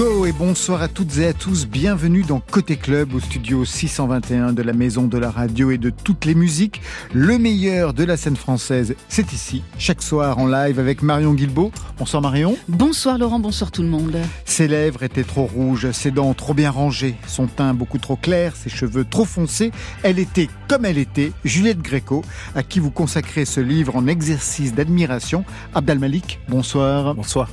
Go et bonsoir à toutes et à tous. Bienvenue dans Côté Club au studio 621 de la Maison de la Radio et de toutes les musiques. Le meilleur de la scène française, c'est ici, chaque soir en live avec Marion Guilbeault. Bonsoir Marion. Bonsoir Laurent, bonsoir tout le monde. Ses lèvres étaient trop rouges, ses dents trop bien rangées, son teint beaucoup trop clair, ses cheveux trop foncés. Elle était comme elle était, Juliette Gréco, à qui vous consacrez ce livre en exercice d'admiration. Abdal Malik, bonsoir. Bonsoir.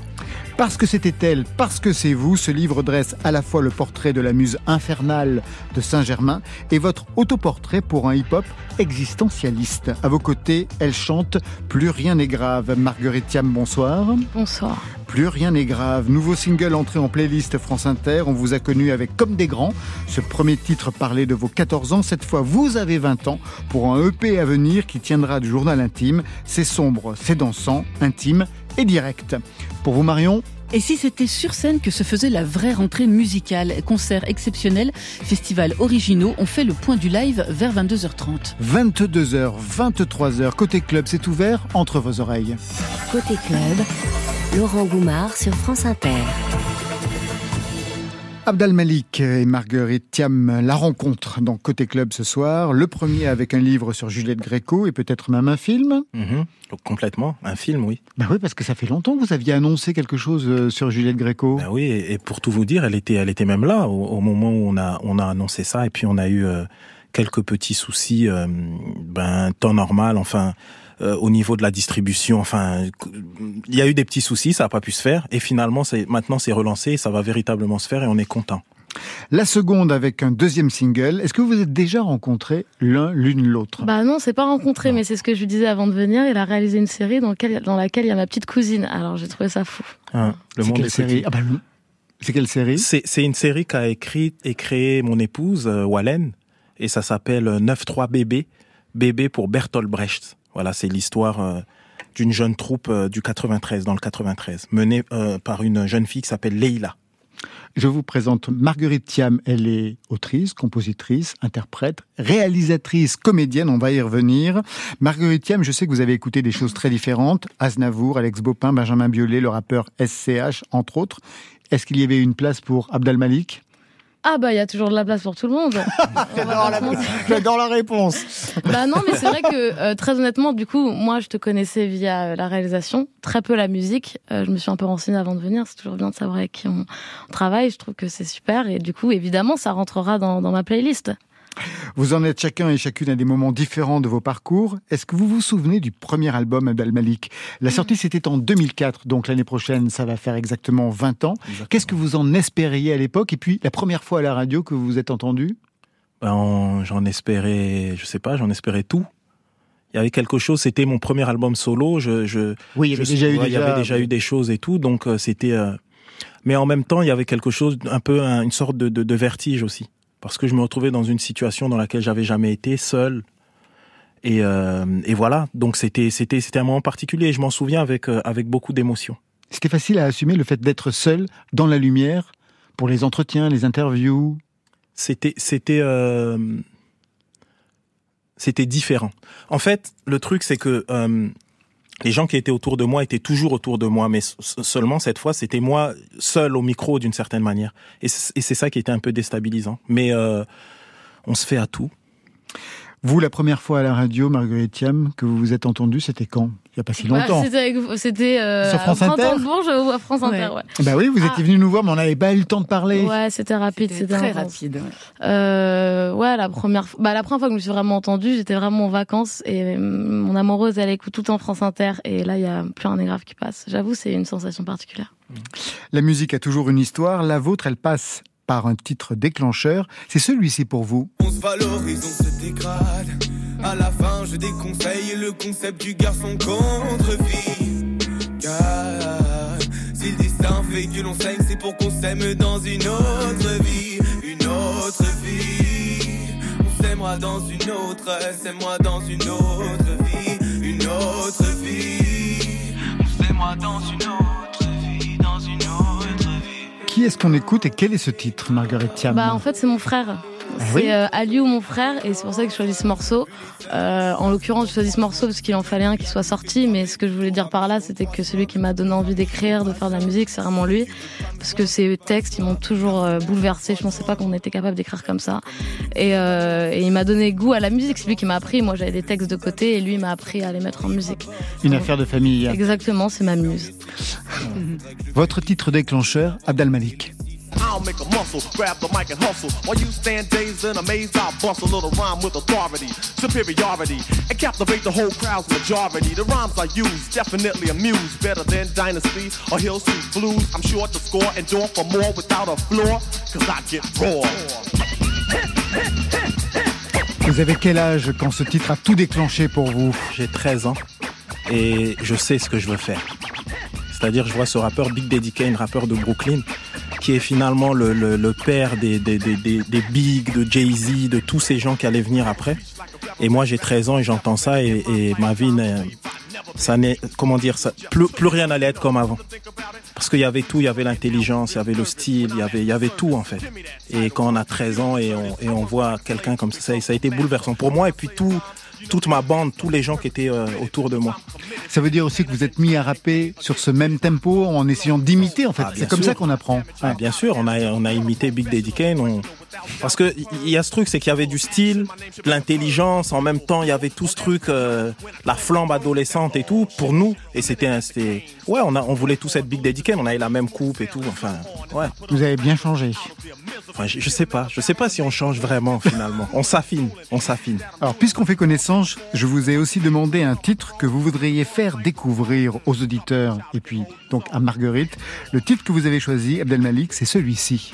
Parce que c'était elle, parce que c'est vous, ce livre dresse à la fois le portrait de la muse infernale de Saint-Germain et votre autoportrait pour un hip-hop existentialiste. À vos côtés, elle chante Plus rien n'est grave. Marguerite Thiam, bonsoir. Bonsoir. Plus rien n'est grave. Nouveau single entré en playlist France Inter. On vous a connu avec Comme des grands. Ce premier titre parlait de vos 14 ans. Cette fois, vous avez 20 ans pour un EP à venir qui tiendra du journal intime. C'est sombre, c'est dansant, intime et direct. Pour vous, Marion et si c'était sur scène que se faisait la vraie rentrée musicale Concert exceptionnel, festival originaux, on fait le point du live vers 22h30. 22h, 23h, côté club, c'est ouvert entre vos oreilles. Côté club, Laurent Goumard sur France Inter. Abdal Malik et Marguerite Thiam, la rencontre dans Côté Club ce soir. Le premier avec un livre sur Juliette Gréco et peut-être même un film. Mhm. complètement, un film, oui. Ben oui, parce que ça fait longtemps que vous aviez annoncé quelque chose euh, sur Juliette Gréco. Ben oui, et pour tout vous dire, elle était, elle était même là au, moment où on a, on a annoncé ça. Et puis on a eu euh, quelques petits soucis, euh, ben temps normal, enfin. Euh, au niveau de la distribution. Enfin, il y a eu des petits soucis, ça n'a pas pu se faire. Et finalement, c'est maintenant c'est relancé, ça va véritablement se faire et on est content. La seconde avec un deuxième single. Est-ce que vous êtes déjà rencontrés l'un l'une l'autre? Bah non, c'est pas rencontré, mais c'est ce que je lui disais avant de venir. Il a réalisé une série dans, laquelle, dans laquelle il y a ma petite cousine. Alors j'ai trouvé ça fou. Ah, le monde quelle série? Ah bah, C'est quelle série? C'est une série qu'a écrit et créé mon épouse euh, Wallen et ça s'appelle 9-3 bébé, bébé pour Bertolt Brecht. Voilà, c'est l'histoire euh, d'une jeune troupe euh, du 93, dans le 93, menée euh, par une jeune fille qui s'appelle Leila. Je vous présente Marguerite Thiam. Elle est autrice, compositrice, interprète, réalisatrice, comédienne. On va y revenir. Marguerite Thiam, je sais que vous avez écouté des choses très différentes. Aznavour, Alex Bopin, Benjamin Biolay, le rappeur SCH, entre autres. Est-ce qu'il y avait une place pour Abdal Malik? Ah bah il y a toujours de la place pour tout le monde. J'adore la, réponse. bah non mais c'est vrai que euh, très honnêtement du coup moi je te connaissais via euh, la réalisation, très peu la musique. Euh, je me suis un peu renseignée avant de venir. C'est toujours bien de savoir avec qui on, travaille. Je trouve que c'est super et du coup évidemment ça rentrera dans ma playlist. Vous en êtes chacun et chacune à des moments différents de vos parcours. Est-ce que vous vous souvenez du premier album Abdel Malik? La sortie, mm. c'était en 2004, donc l'année prochaine, ça va faire exactement 20 ans. Qu'est-ce que vous en espériez à l'époque? Et puis, la première fois à la radio que vous vous êtes entendu? Ben, J'en espérais, je sais pas, j'en espérais tout. Il y avait quelque chose, c'était mon premier album solo. Je, oui, il y avait, déjà, eu, il y avait déjà eu des choses et tout, donc euh, c'était. Euh, mais en même temps, il y avait quelque chose, un peu une sorte de vertige aussi parce que je me retrouvais dans une situation dans laquelle j'avais jamais été seul. Et, euh, et voilà, donc c'était c'était c'était un moment particulier. Et je m'en souviens avec euh, avec beaucoup d'émotion. C'était facile à assumer le fait d'être seul dans la lumière pour les entretiens, les interviews. C'était c'était euh, c'était différent. En fait, le truc c'est que les gens qui étaient autour de moi étaient toujours autour de moi, mais seulement cette fois, c'était moi seul au micro d'une certaine manière. Et c'est ça qui était un peu déstabilisant. Mais euh, on se fait à tout. Vous, la première fois à la radio, Marguerite Thiam, que vous vous êtes entendue, c'était quand? Il n'y a pas si bah, longtemps. c'était euh, à France Inter Bourges ou à France Inter, ouais. Bah oui, vous étiez ah. venu nous voir, mais on n'avait pas eu le temps de parler. Ouais, c'était rapide, c'était très rapide. Ouais. Euh, ouais, la première, bah la première fois que je me suis vraiment entendue, j'étais vraiment en vacances et mon amoureuse, elle écoute tout en France Inter et là, il y a plus un grave qui passe. J'avoue, c'est une sensation particulière. La musique a toujours une histoire. La vôtre, elle passe par un titre déclencheur. C'est celui-ci pour vous. On se valorise, on se dégrade. À la fin, je déconseille le concept du garçon contre fille. Car si le destin fait que l'on saigne, c'est pour qu'on s'aime dans une autre vie. Une autre vie. On s'aimera dans une autre, c'est-moi dans une autre vie. Une autre vie. On s'aimera dans une autre vie, dans une autre vie Qui est-ce qu'on écoute et quel est ce titre, Marguerite Thiam? Bah, en fait, c'est mon frère. Ah C'est oui euh, Aliou, mon frère, et c'est pour ça que je choisis ce morceau. Euh, en l'occurrence, je choisis ce morceau parce qu'il en fallait un qui soit sorti, mais ce que je voulais dire par là, c'était que celui qui m'a donné envie d'écrire, de faire de la musique, c'est vraiment lui. Parce que ses textes, ils m'ont toujours euh, bouleversé. Je pensais pas qu'on était capable d'écrire comme ça. Et, euh, et il m'a donné goût à la musique. C'est lui qui m'a appris. Moi, j'avais des textes de côté, et lui il m'a appris à les mettre en musique. Une affaire de famille. Exactement, c'est ma muse. Votre titre déclencheur, Abdel Malik. I'll make a muscle, grab the mic and hustle. While you stand dazed and amazed, I'll bust a little rhyme with authority, superiority, and captivate the whole crowd's majority. The rhymes I use definitely amuse, better than Dynasty or Hill Street Blues. I'm sure to score and door for more without a floor, cause I get raw. Vous avez quel âge quand ce titre a tout déclenché pour vous? J'ai 13 ans et je sais ce que je veux faire. C'est-à-dire, je vois ce rappeur Big Daddy Kane, rappeur de Brooklyn, qui est finalement le, le, le père des, des, des, des, Big, de Jay-Z, de tous ces gens qui allaient venir après. Et moi, j'ai 13 ans et j'entends ça et, et ma vie, ça n'est, comment dire, ça, plus, plus rien n'allait être comme avant. Parce qu'il y avait tout, il y avait l'intelligence, il y avait le style, il y avait, il y avait tout en fait. Et quand on a 13 ans et on, et on voit quelqu'un comme ça, ça a été bouleversant pour moi et puis tout, toute ma bande, tous les gens qui étaient euh, autour de moi. Ça veut dire aussi que vous êtes mis à rapper sur ce même tempo en essayant d'imiter en fait. Ah, c'est comme sûr. ça qu'on apprend. Ah, bien sûr, on a, on a imité Big Daddy Kane. on- Parce que il y a ce truc, c'est qu'il y avait du style, de l'intelligence, en même temps il y avait tout ce truc, euh, la flambe adolescente et tout pour nous. Et c'était, ouais, on a, on voulait tous être Big Daddy Kane, on avait la même coupe et tout. Enfin, ouais. Vous avez bien changé. Enfin, je, je sais pas, je sais pas si on change vraiment finalement. On s'affine, on s'affine. Alors, puisqu'on fait connaissance, je vous ai aussi demandé un titre que vous voudriez faire découvrir aux auditeurs et puis donc à Marguerite. Le titre que vous avez choisi, Abdel Malik, c'est celui-ci.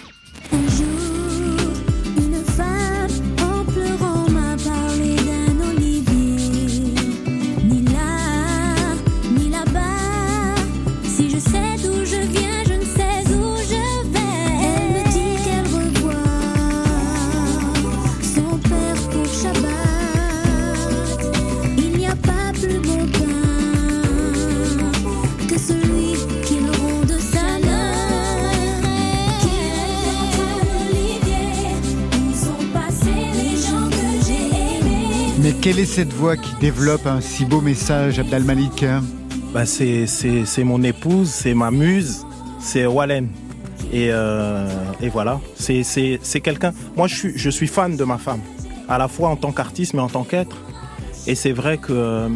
Cette voix qui développe un si beau message, Abdel Malik Bah, c'est, mon épouse, c'est ma muse, c'est Wallen. Et, euh, et voilà, c'est, quelqu'un. Moi, je suis, fan de ma femme, à la fois en tant qu'artiste, mais en tant qu'être. Et c'est vrai que euh,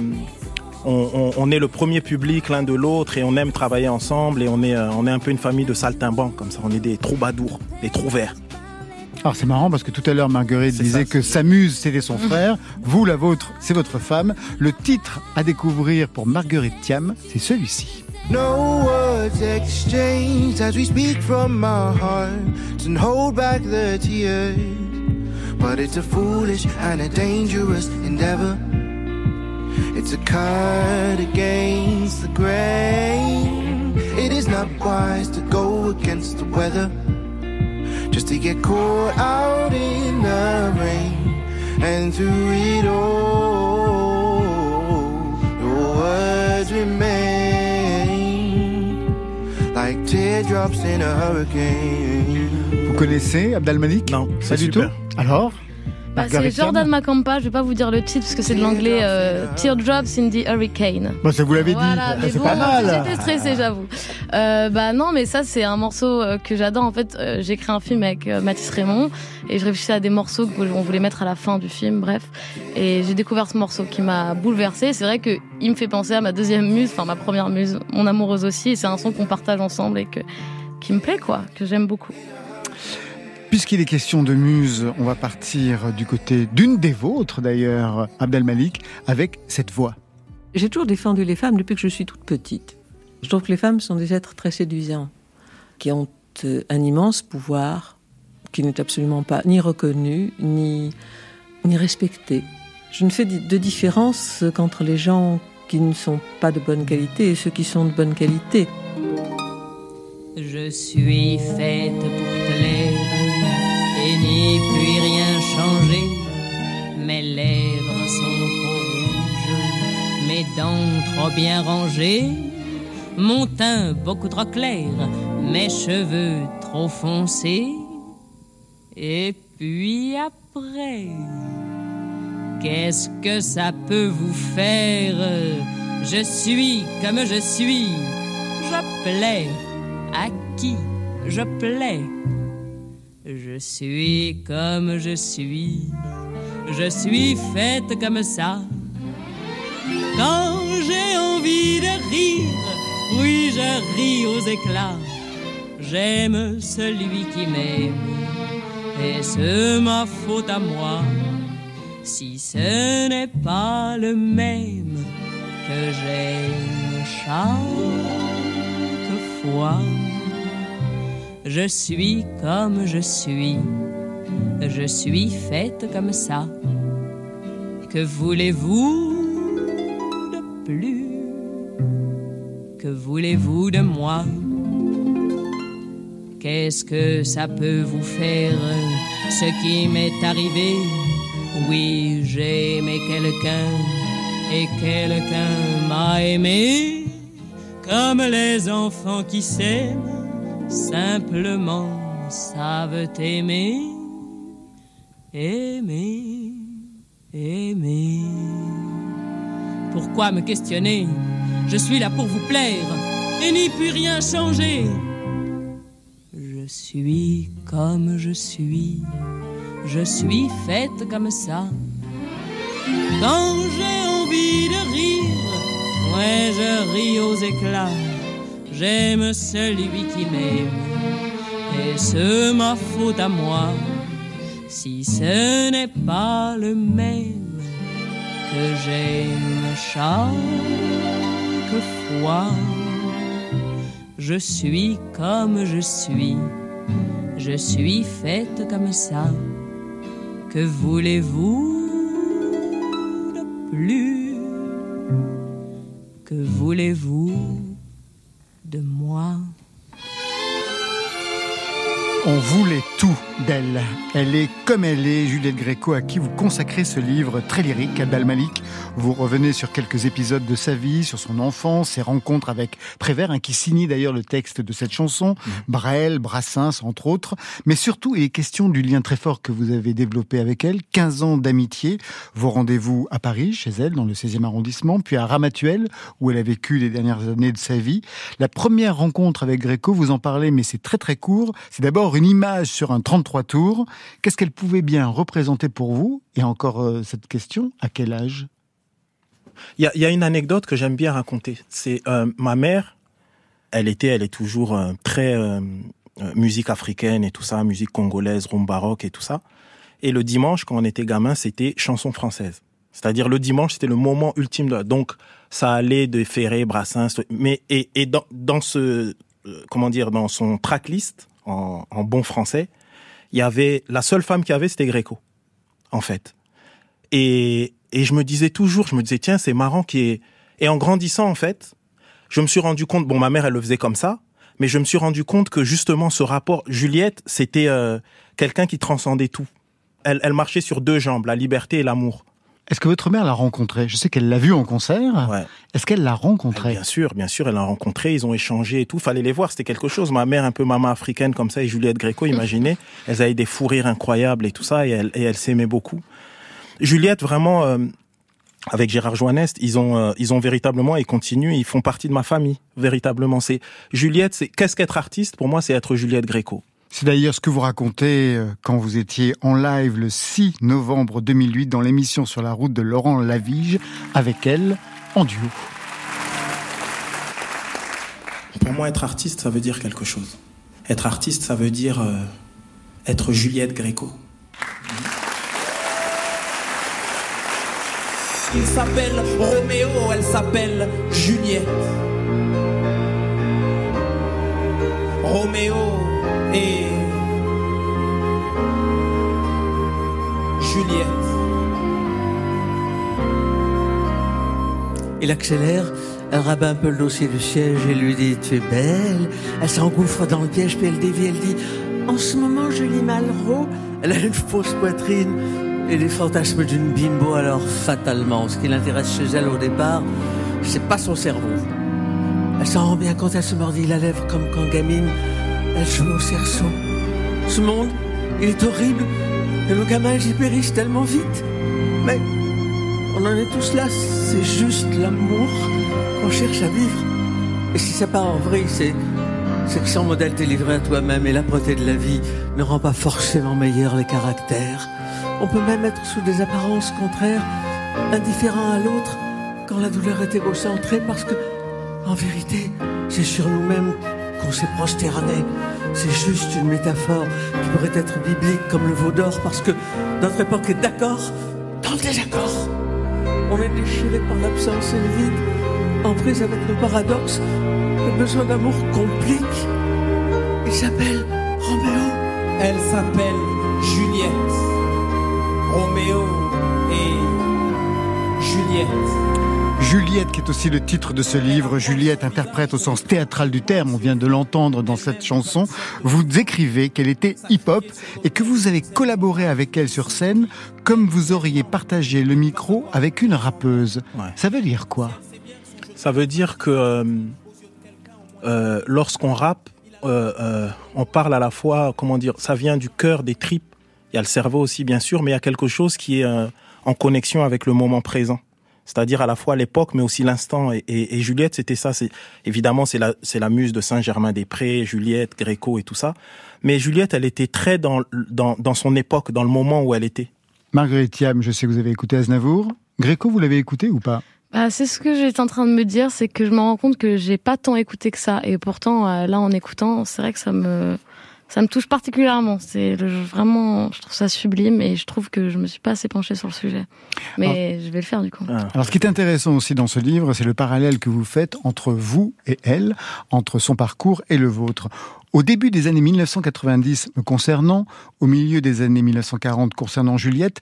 est le premier public l'un de l'autre et on aime travailler ensemble et on est, euh, on est un peu une famille de saltimbanques comme ça. On est des troubadours, des trouverts. Alors c'est marrant parce que tout à l'heure Marguerite disait ça. que sa muse c'était son frère, vous la vôtre c'est votre femme. Le titre à découvrir pour Marguerite Thiam, c'est celui-ci. No words exchanged as we speak from our hearts and hold back the tears. But it's a foolish and a dangerous endeavor. It's a cut against the grain. It is not wise to go against the weather. To get caught out in the rain. And through it all, your words remain like teardrops in a hurricane. Vous connaissez Abdel Malik? Non, Pas du super. tout? Alors? Bah, c'est Jordan Macampa, je vais pas vous dire le titre parce que c'est de l'anglais euh, Teardrops in the Hurricane. Bon, ça vous l'avez Voilà, dit, mais c'est bon, pas mal. J'étais stressée, j'avoue. Euh, bah non, mais ça c'est un morceau euh, que j'adore. En fait, euh, j'ai écrit un film avec euh, Mathis Raymond et je réfléchissais à des morceaux qu'on voulait mettre à la fin du film, bref. Et j'ai découvert ce morceau qui m'a bouleversée. C'est vrai que il me fait penser à ma deuxième muse, enfin ma première muse, mon amoureuse aussi. Et c'est un son qu'on partage ensemble et que qui me plaît quoi, que j'aime beaucoup. Puisqu'il est question de muse, on va partir du côté d'une des vôtres d'ailleurs, Abdel Malik, avec cette voix. J'ai toujours défendu les femmes depuis que je suis toute petite. Je trouve que les femmes sont des êtres très séduisants, qui ont euh, un immense pouvoir, qui n'est absolument pas ni reconnu, ni, ni respecté. Je ne fais de différence qu'entre les gens qui ne sont pas de bonne qualité et ceux qui sont de bonne qualité. Je suis faite pour te plaire et n'y puis rien changer. Mes lèvres sont trop rouges, mes dents trop bien rangées, mon teint beaucoup trop clair, mes cheveux trop foncé. Et puis après, qu'est-ce que ça peut vous faire? Je suis comme je suis. Je plais. À qui je plais Je suis comme je suis. Je suis faite comme ça. Quand j'ai envie de rire, oui, je ris aux éclats. J'aime celui qui m'aime, et c'est ma faute à moi. Si ce n'est pas le même que j'aime chaque fois, je suis comme je suis, je suis faite comme ça. Que voulez-vous de plus? Voulez-vous de moi? Qu'est-ce que ça peut vous faire Ce qui m'est arrivé? Oui, j'ai aimé quelqu'un et quelqu'un m'a aimé comme les enfants qui s'aiment. Simplement savent aimer, aimer, aimer. Pourquoi me questionner? Je suis là pour vous plaire et n'y puis rien changer. Je suis comme je suis, je suis faite comme ça. Quand j'ai envie de rire, ouais, je ris aux éclats. J'aime celui qui m'aime, et c'est ma faute à moi si ce n'est pas le même que j'aime chaque fois. Je suis comme je suis, je suis faite comme ça. Que voulez-vous de plus? Que voulez-vous de moi? On voulait tout d'elle. Elle est comme elle est, Juliette Gréco, à qui vous consacrez ce livre très lyrique, Abdal Malik. Vous revenez sur quelques épisodes de sa vie, sur son enfance, ses rencontres avec Prévert, hein, qui signe d'ailleurs le texte de cette chanson, Brel, Brassens, entre autres. Mais surtout, il est question du lien très fort que vous avez développé avec elle, 15 ans d'amitié, vos rendez-vous à Paris, chez elle, dans le 16e arrondissement, puis à Ramatuelle, où elle a vécu les dernières années de sa vie. La première rencontre avec Gréco, vous en parlez, mais c'est très très court. C'est d'abord une image sur un 33 tours. Qu'est-ce qu'elle pouvait bien représenter pour vous? Et encore euh, cette question, à quel âge? Il y a, une anecdote que j'aime bien raconter. C'est euh, ma mère, elle était, elle est toujours euh, très musique africaine et tout ça, musique congolaise, rumba rock et tout ça. Et le dimanche, quand on était gamin, c'était chanson française. C'est-à-dire le dimanche, c'était le moment ultime. De... Donc ça allait de Ferré, Brassens, mais et, dans, dans ce comment dire, dans son tracklist en, bon français, il y avait la seule femme qu'il y avait, c'était Gréco, en fait. Et, et je me disais toujours, je me disais tiens, c'est marrant qui est. Et en grandissant, en fait, je me suis rendu compte. Bon, ma mère, elle le faisait comme ça, mais je me suis rendu compte que justement, ce rapport, Juliette, c'était euh, quelqu'un qui transcendait tout. Elle, elle marchait sur deux jambes, la liberté et l'amour. Est-ce que votre mère l'a rencontré Je sais qu'elle l'a vu en concert. Ouais. Est-ce qu'elle l'a rencontré Bien sûr, bien sûr, elle l'a rencontré, ils ont échangé et tout. Fallait les voir, c'était quelque chose. Ma mère, un peu maman africaine comme ça, et Juliette Gréco, imaginez, elles avaient des fous rires incroyables et tout ça, et elles, et elles s'aimaient beaucoup. Juliette, vraiment, euh, avec Gérard Joannest, ils ont, euh, ils ont véritablement, et continuent, ils font partie de ma famille, véritablement. C'est Juliette, c'est qu'est-ce qu'être artiste? Pour moi, c'est être Juliette Gréco. C'est d'ailleurs ce que vous racontez euh, quand vous étiez en live le 6 novembre 2008 dans l'émission Sur la route de Laurent Lavige avec elle en duo. Pour moi, être artiste, ça veut dire quelque chose. Être artiste, ça veut dire euh, être Juliette Gréco. Il s'appelle Roméo, elle s'appelle Juliette. Roméo et Juliette. Il accélère, elle rabat un peu le dossier du siège et lui dit Tu es belle. Elle s'engouffre dans le piège, puis elle dévie, elle dit En ce moment, Julie Malraux, elle a une fausse poitrine et les fantasmes d'une bimbo, alors fatalement. Ce qui l'intéresse chez elle au départ, c'est pas son cerveau. Elle s'en rend bien compte, elle se mordit la lèvre comme quand gamine. Elle joue au cerceau. Ce monde, il est horrible, et nos gamins, j'y périssent tellement vite. Mais on en est tous là, c'est juste l'amour qu'on cherche à vivre. Et si ça part en vrille, c'est que sans modèle t'es livré à toi-même et l'âpreté de la vie ne rend pas forcément meilleurs les caractères. On peut même être sous des apparences contraires, indifférents à l'autre, quand la douleur est égocentrée, parce que, en vérité, c'est sur nous-mêmes qu'on s'est prosterné. C'est juste une métaphore qui pourrait être biblique comme le veau d'or, parce que notre époque est d'accord dans le désaccord. On est déchiré par l'absence et le vide, en prise avec nos paradoxes, le besoin d'amour complique. Il s'appelle Roméo. Elle s'appelle Juliette. Roméo et Juliette. Juliette, qui est aussi le titre de ce livre, Juliette interprète au sens théâtral du terme, on vient de l'entendre dans cette chanson, vous écrivez qu'elle était hip-hop et que vous avez collaboré avec elle sur scène comme vous auriez partagé le micro avec une rappeuse. Ça veut dire quoi? Ça veut dire que euh, euh, lorsqu'on rappe, euh, euh, on parle à la fois, comment dire, ça vient du cœur, des tripes. Il y a le cerveau aussi, bien sûr, mais il y a quelque chose qui est euh, en connexion avec le moment présent. C'est-à-dire à la fois l'époque, mais aussi l'instant. Et, et- et Juliette, c'était ça. C'est évidemment c'est la c'est la muse de Saint-Germain-des-Prés, Juliette, Gréco et tout ça. Mais Juliette, elle était très dans dans dans son époque, dans le moment où elle était. Marguerite Thiam, je sais que vous avez écouté Aznavour. Gréco, vous l'avez écouté ou pas? Bah, c'est ce que j'étais en train de me dire, c'est que je me rends compte que j'ai pas tant écouté que ça. Et pourtant, euh, là, en écoutant, c'est vrai que ça me, ça me touche particulièrement. C'est vraiment, je trouve ça sublime et je trouve que je me suis pas assez penchée sur le sujet. Mais je vais le faire du coup. Alors, ce qui est intéressant aussi dans ce livre, c'est le parallèle que vous faites entre vous et elle, entre son parcours et le vôtre. Au début des années 1990 me concernant, au milieu des années 1940 concernant Juliette,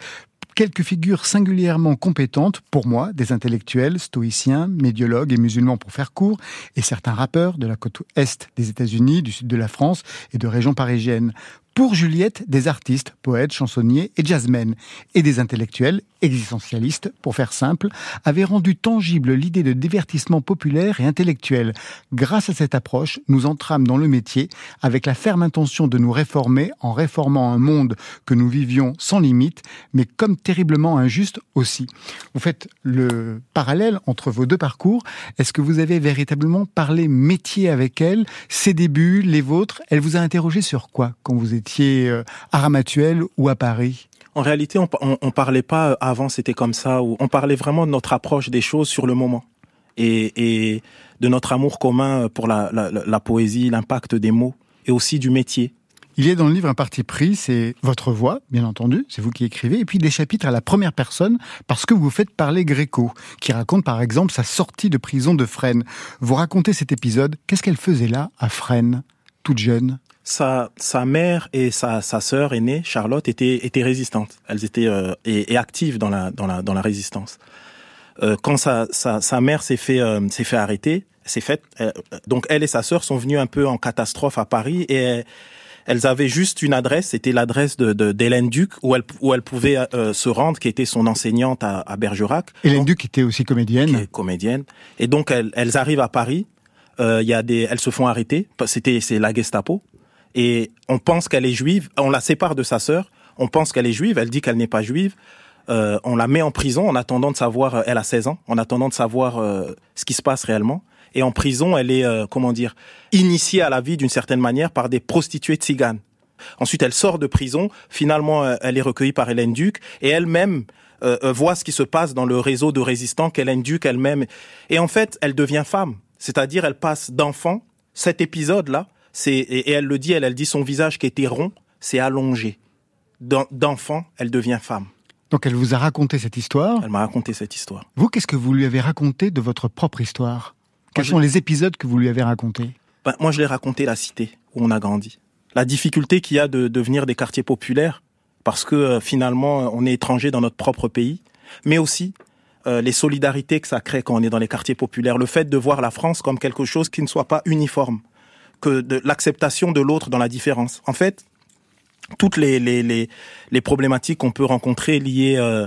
quelques figures singulièrement compétentes, pour moi, des intellectuels, stoïciens, médiologues et musulmans pour faire court, et certains rappeurs de la côte est des États-Unis, du sud de la France et de régions parisiennes. Pour Juliette, des artistes, poètes, chansonniers et jazzmen, et des intellectuels, existentialistes, pour faire simple, avaient rendu tangible l'idée de divertissement populaire et intellectuel. Grâce à cette approche, nous entrâmes dans le métier avec la ferme intention de nous réformer en réformant un monde que nous vivions sans limite, mais comme terriblement injuste aussi. Vous faites le parallèle entre vos deux parcours. Est-ce que vous avez véritablement parlé métier avec elle, ses débuts, les vôtres? Elle vous a interrogé sur quoi quand vous étiez euh, à Ramatuelle ou à Paris? En réalité, on, on, on parlait pas euh, avant, c'était comme ça. Ou on parlait vraiment de notre approche des choses sur le moment et, et de notre amour commun pour la, la, la poésie, l'impact des mots et aussi du métier. Il y a dans le livre un parti pris, c'est votre voix, bien entendu, c'est vous qui écrivez, et puis des chapitres à la première personne, parce que vous faites parler Gréco, qui raconte par exemple sa sortie de prison de Fresnes. Vous racontez cet épisode, qu'est-ce qu'elle faisait là, à Fresnes, toute jeune? Sa, sa mère et sa, sa sœur aînée, Charlotte, étaient, étaient résistantes. Elles étaient euh, et, et actives dans la, dans la, dans la résistance. Euh, quand sa, sa, sa mère s'est fait, euh, s'est fait arrêter, s'est fait, euh, donc elle et sa sœur sont venues un peu en catastrophe à Paris et elles avaient juste une adresse, c'était l'adresse de, de d'Hélène Duc où elle, où elle pouvait euh, se rendre, qui était son enseignante à, à Bergerac. Hélène Duc était aussi comédienne. Qui est comédienne. Et donc elles, elles arrivent à Paris. Euh, Il y a des, elles se font arrêter. C'était c'est la Gestapo. Et on pense qu'elle est juive. On la sépare de sa sœur. On pense qu'elle est juive. Elle dit qu'elle n'est pas juive. Euh, on la met en prison en attendant de savoir. Elle a 16 ans. En attendant de savoir euh, ce qui se passe réellement. Et en prison, elle est euh, comment dire initiée à la vie d'une certaine manière par des prostituées tziganes. Ensuite, elle sort de prison. Finalement, euh, elle est recueillie par Hélène Duc et elle-même euh, euh, voit ce qui se passe dans le réseau de résistants qu'Hélène Duc elle-même. Et en fait, elle devient femme. C'est-à-dire, elle passe d'enfant. Cet épisode-là, c'est et, et elle le dit, elle, elle dit son visage qui était rond, c'est allongé. D'en- D'enfant, elle devient femme. Donc elle vous a raconté cette histoire. Elle m'a raconté cette histoire. Vous, qu'est-ce que vous lui avez raconté de votre propre histoire? Quels sont les épisodes que vous lui avez racontés? Ben, moi, je l'ai raconté la cité où on a grandi. La difficulté qu'il y a de devenir des quartiers populaires, parce que euh, finalement, on est étranger dans notre propre pays, mais aussi euh, les solidarités que ça crée quand on est dans les quartiers populaires, le fait de voir la France comme quelque chose qui ne soit pas uniforme, que de l'acceptation de l'autre dans la différence. En fait, toutes les, les, les, les problématiques qu'on peut rencontrer liées euh,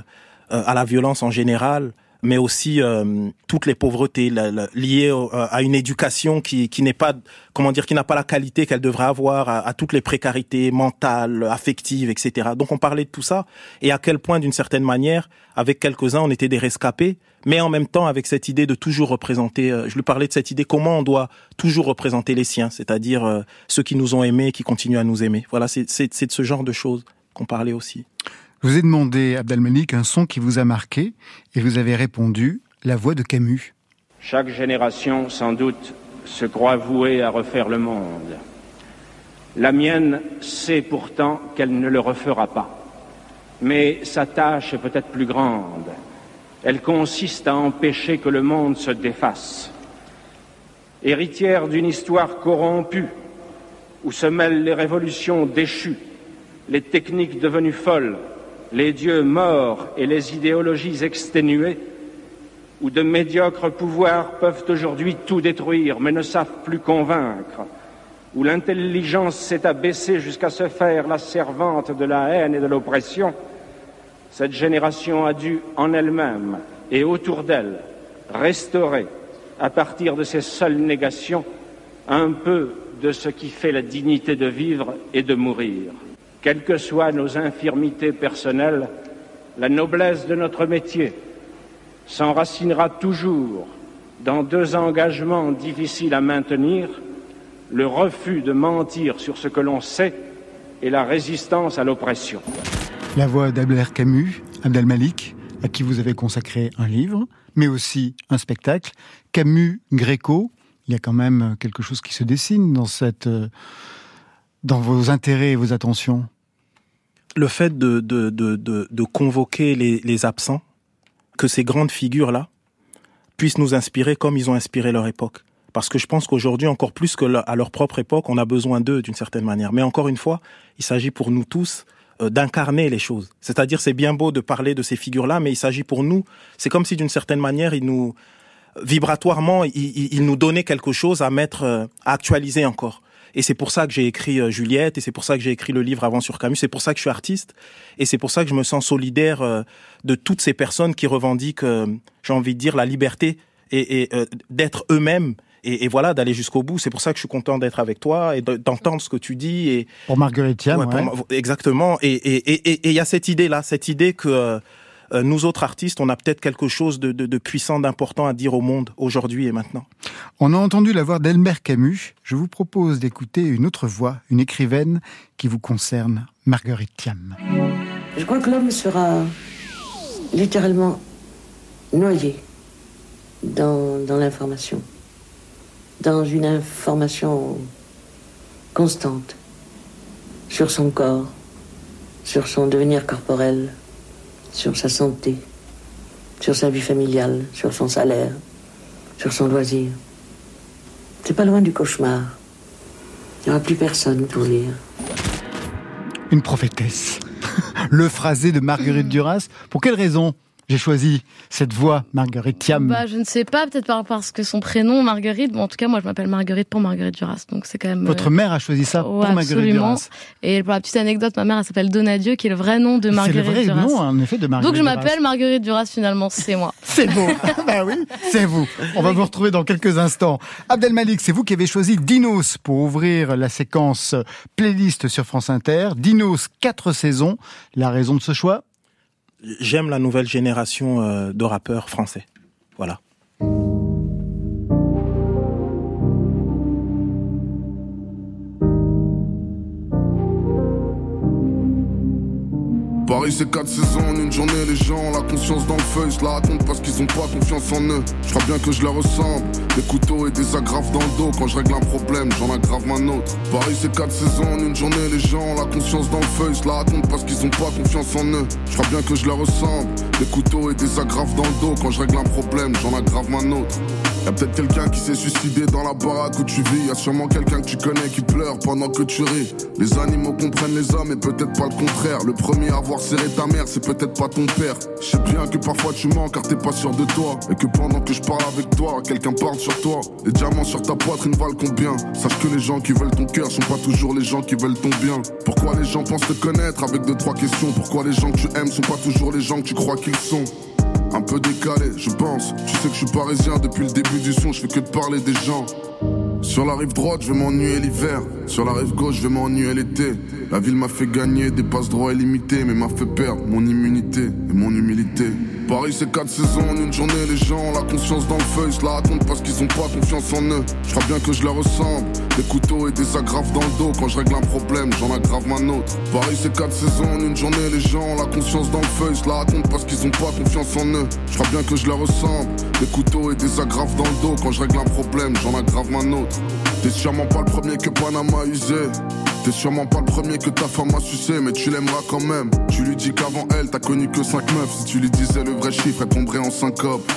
euh, à la violence en général, mais aussi euh, toutes les pauvretés liées au- à une éducation qui, qui n'est pas, comment dire, qui n'a pas la qualité qu'elle devrait avoir, à, à toutes les précarités mentales, affectives, etc. Donc on parlait de tout ça et à quel point, d'une certaine manière, avec quelques-uns, on était des rescapés, mais en même temps avec cette idée de toujours représenter. euh, je lui parlais de cette idée comment on doit toujours représenter les siens, c'est-à-dire euh, ceux qui nous ont aimés, et qui continuent à nous aimer. Voilà, c'est de ce genre de choses qu'on parlait aussi. Je vous ai demandé, Abdelmalik, un son qui vous a marqué et vous avez répondu la voix de Camus. Chaque génération, sans doute, se croit vouée à refaire le monde. La mienne sait pourtant qu'elle ne le refera pas. Mais sa tâche est peut-être plus grande. Elle consiste à empêcher que le monde se défasse. Héritière d'une histoire corrompue, où se mêlent les révolutions déchues, les techniques devenues folles, les dieux morts et les idéologies exténuées, où de médiocres pouvoirs peuvent aujourd'hui tout détruire mais ne savent plus convaincre, où l'intelligence s'est abaissée jusqu'à se faire la servante de la haine et de l'oppression, cette génération a dû en elle-même et autour d'elle restaurer, à partir de ses seules négations, un peu de ce qui fait la dignité de vivre et de mourir. Quelles que soient nos infirmités personnelles, la noblesse de notre métier, s'enracinera toujours dans deux engagements difficiles à maintenir, le refus de mentir sur ce que l'on sait et la résistance à l'oppression. La voix d'Abdel Camus, Abdelmalik, à qui vous avez consacré un livre, mais aussi un spectacle. Camus Gréco, il y a quand même quelque chose qui se dessine dans euh, vos intérêts et vos attentions. le fait de, convoquer les, les absents, que ces grandes figures-là puissent nous inspirer comme ils ont inspiré leur époque. Parce que je pense qu'aujourd'hui, encore plus que à leur propre époque, on a besoin d'eux d'une certaine manière. Mais encore une fois, il s'agit pour nous tous d'incarner les choses. C'est-à-dire, c'est bien beau de parler de ces figures-là, mais il s'agit pour nous, c'est comme si d'une certaine manière, ils nous, vibratoirement, ils, nous donnaient quelque chose à mettre, euh, à actualiser encore. Et c'est pour ça que j'ai écrit euh, Juliette, et c'est pour ça que j'ai écrit le livre Avant sur Camus, c'est pour ça que je suis artiste, et c'est pour ça que je me sens solidaire euh, de toutes ces personnes qui revendiquent, euh, j'ai envie de dire, la liberté et, euh, d'être eux-mêmes. Et, et voilà, d'aller jusqu'au bout. C'est pour ça que je suis content d'être avec toi et de- d'entendre ce que tu dis. Et Pour Marguerite Thiam, Ouais, pour ouais. moi, exactement. Et et et et et il y a cette idée-là, cette idée que euh, euh, nous autres artistes, on a peut-être quelque chose de, de, de puissant, d'important à dire au monde aujourd'hui et maintenant. On a entendu la voix d'Elmer Camus. Je vous propose d'écouter une autre voix, une écrivaine qui vous concerne, Marguerite Thiam. Je crois que l'homme sera littéralement noyé dans, dans l'information, dans une information constante sur son corps, sur son devenir corporel, sur sa santé, sur sa vie familiale, sur son salaire, sur son loisir. C'est pas loin du cauchemar. Il n'y aura plus personne pour lire. Une prophétesse. Le phrasé de Marguerite Duras. Pour quelle raison? J'ai choisi cette voix, Marguerite Thiam Bah, je ne sais pas, peut-être par parce que son prénom, Marguerite. Bon, en tout cas, moi, je m'appelle Marguerite pour Marguerite Duras. Donc, c'est quand même. Votre euh, mère a choisi ça pour ouais, Marguerite absolument. Duras. Et pour la petite anecdote, ma mère, elle s'appelle Donadieu, qui est le vrai nom de C'est le Marguerite vrai Duras. nom, en effet, de Marguerite Donc, je Duras. m'appelle Marguerite Duras, finalement, c'est moi. C'est beau. bah oui, c'est vous. On va vous retrouver dans quelques instants. Abdelmalik, c'est vous qui avez choisi Dinos pour ouvrir la séquence playlist sur France Inter. Dinos, quatre saisons. La raison de ce choix? J'aime la nouvelle génération euh, de rappeurs français. Voilà. Paris c'est quatre saisons en une journée, les gens ont la conscience dans le feuille, je la raconte parce qu'ils ont pas confiance en eux. Je crois bien que je leur ressemble, des couteaux et des agrafes dans le dos. Quand je règle un problème, j'en aggrave un autre. Paris c'est quatre saisons en une journée, les gens ont la conscience dans le feuille, je la raconte parce qu'ils ont pas confiance en eux. Je crois bien que je leur ressemble, des couteaux et des agrafes dans le dos. Quand je règle un problème, j'en aggrave un autre. Y'a peut-être quelqu'un qui s'est suicidé dans la baraque où tu vis. Y'a sûrement quelqu'un que tu connais qui pleure pendant que tu ris. Les animaux comprennent les hommes et peut-être pas le contraire. Le premier à avoir serré ta mère, c'est peut-être pas ton père. Je sais bien que parfois tu mens car t'es pas sûr de toi. Et que pendant que je parle avec toi, quelqu'un parle sur toi. Les diamants sur ta poitrine valent combien? Sache que les gens qui veulent ton cœur sont pas toujours les gens qui veulent ton bien. Pourquoi les gens pensent te connaître? Avec deux trois questions Pourquoi les gens que tu aimes sont pas toujours les gens que tu crois qu'ils sont? Un peu décalé, je pense. Tu sais que je suis parisien depuis le début du son, je fais que de parler des gens. Sur la rive droite, je vais m'ennuyer l'hiver. Sur la rive gauche, je vais m'ennuyer l'été. La ville m'a fait gagner des passes droits illimités, mais m'a fait perdre mon immunité et mon humilité. Paris, c'est quatre saisons en une journée. Les gens ont la conscience dans le feuille, se la racontent parce qu'ils ont pas confiance en eux. Je crois bien que je leur ressemble. Des couteaux et des agrafes dans le dos. Quand je règle un problème, j'en aggrave un autre. Paris, c'est quatre saisons en une journée. Les gens ont la conscience dans le feuille, se la racontent parce qu'ils ont pas confiance en eux. Je crois bien que je leur ressemble. Des couteaux et des agrafes dans le dos. Quand je règle un problème, j'en aggrave un autre. T'es sûrement pas le premier que Panama usé. T'es sûrement pas le premier que ta femme a sucé, mais tu l'aimeras quand même. Tu lui dis qu'avant elle, t'as connu que 5 meufs. Si tu lui disais le vrai chiffre, elle tomberait en syncope.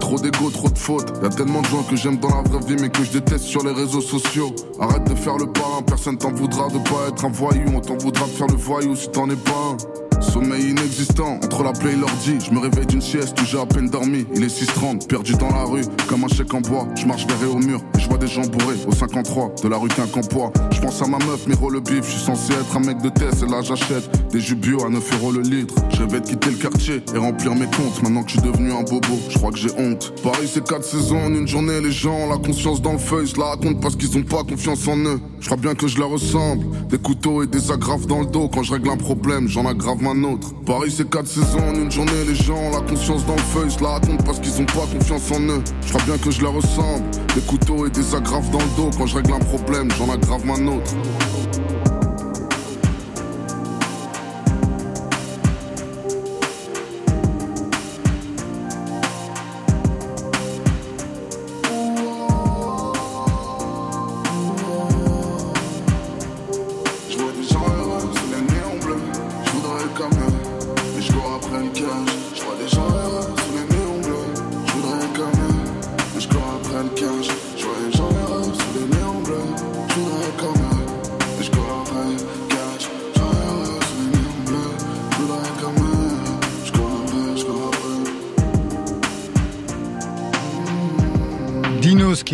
Trop d'ego, trop de fautes. Y a tellement de gens que j'aime dans la vraie vie, mais que je déteste sur les réseaux sociaux. Arrête de faire le parrain, personne t'en voudra de pas être un voyou. On t'en voudra de faire le voyou si t'en es pas un. Sommeil inexistant, entre la plaie et l'ordi, je me réveille d'une sieste où j'ai à peine dormi. Il est 6h30, perdu dans la rue, comme un chèque en bois. Je marche vers au mur et je vois des gens bourrés au 53 de la rue Quincampoix. Je pense à ma meuf, Miro le bif. Je suis censé être un mec de test et là j'achète des jus bio à 9 euros le litre. Je vais de quitter le quartier et remplir mes comptes maintenant que je suis devenu un bobo. Je crois que j'ai honte. Paris, c'est 4 saisons en une journée. Les gens ont la conscience dans le feuille, se la racontent parce qu'ils ont pas confiance en eux. Je crois bien que je leur ressemble. Des couteaux et des agrafes dans le dos. Quand je règle un problème, j'en aggrave Paris, c'est 4 saisons en une journée. Les gens ont la conscience dans le feuille, se la racontent parce qu'ils ont pas confiance en eux. Je crois bien que je leur ressemble. Des couteaux et des agrafes dans le dos. Quand je règle un problème, j'en aggrave un autre.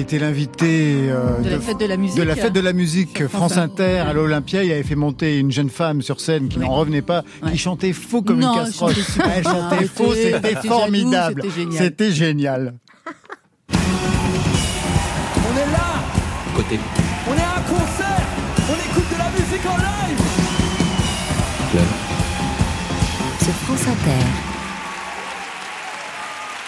Était l'invité euh, De la fête de la musique. de la fête de la musique France Inter à l'Olympia, il avait fait monter une jeune femme sur scène qui n'en revenait pas, qui chantait faux comme Non, une elle casserole. Elle chantait faux, c'était formidable. c'était génial. C'était génial. On est là Côté. On est à un concert On écoute de la musique en live Sur France Inter.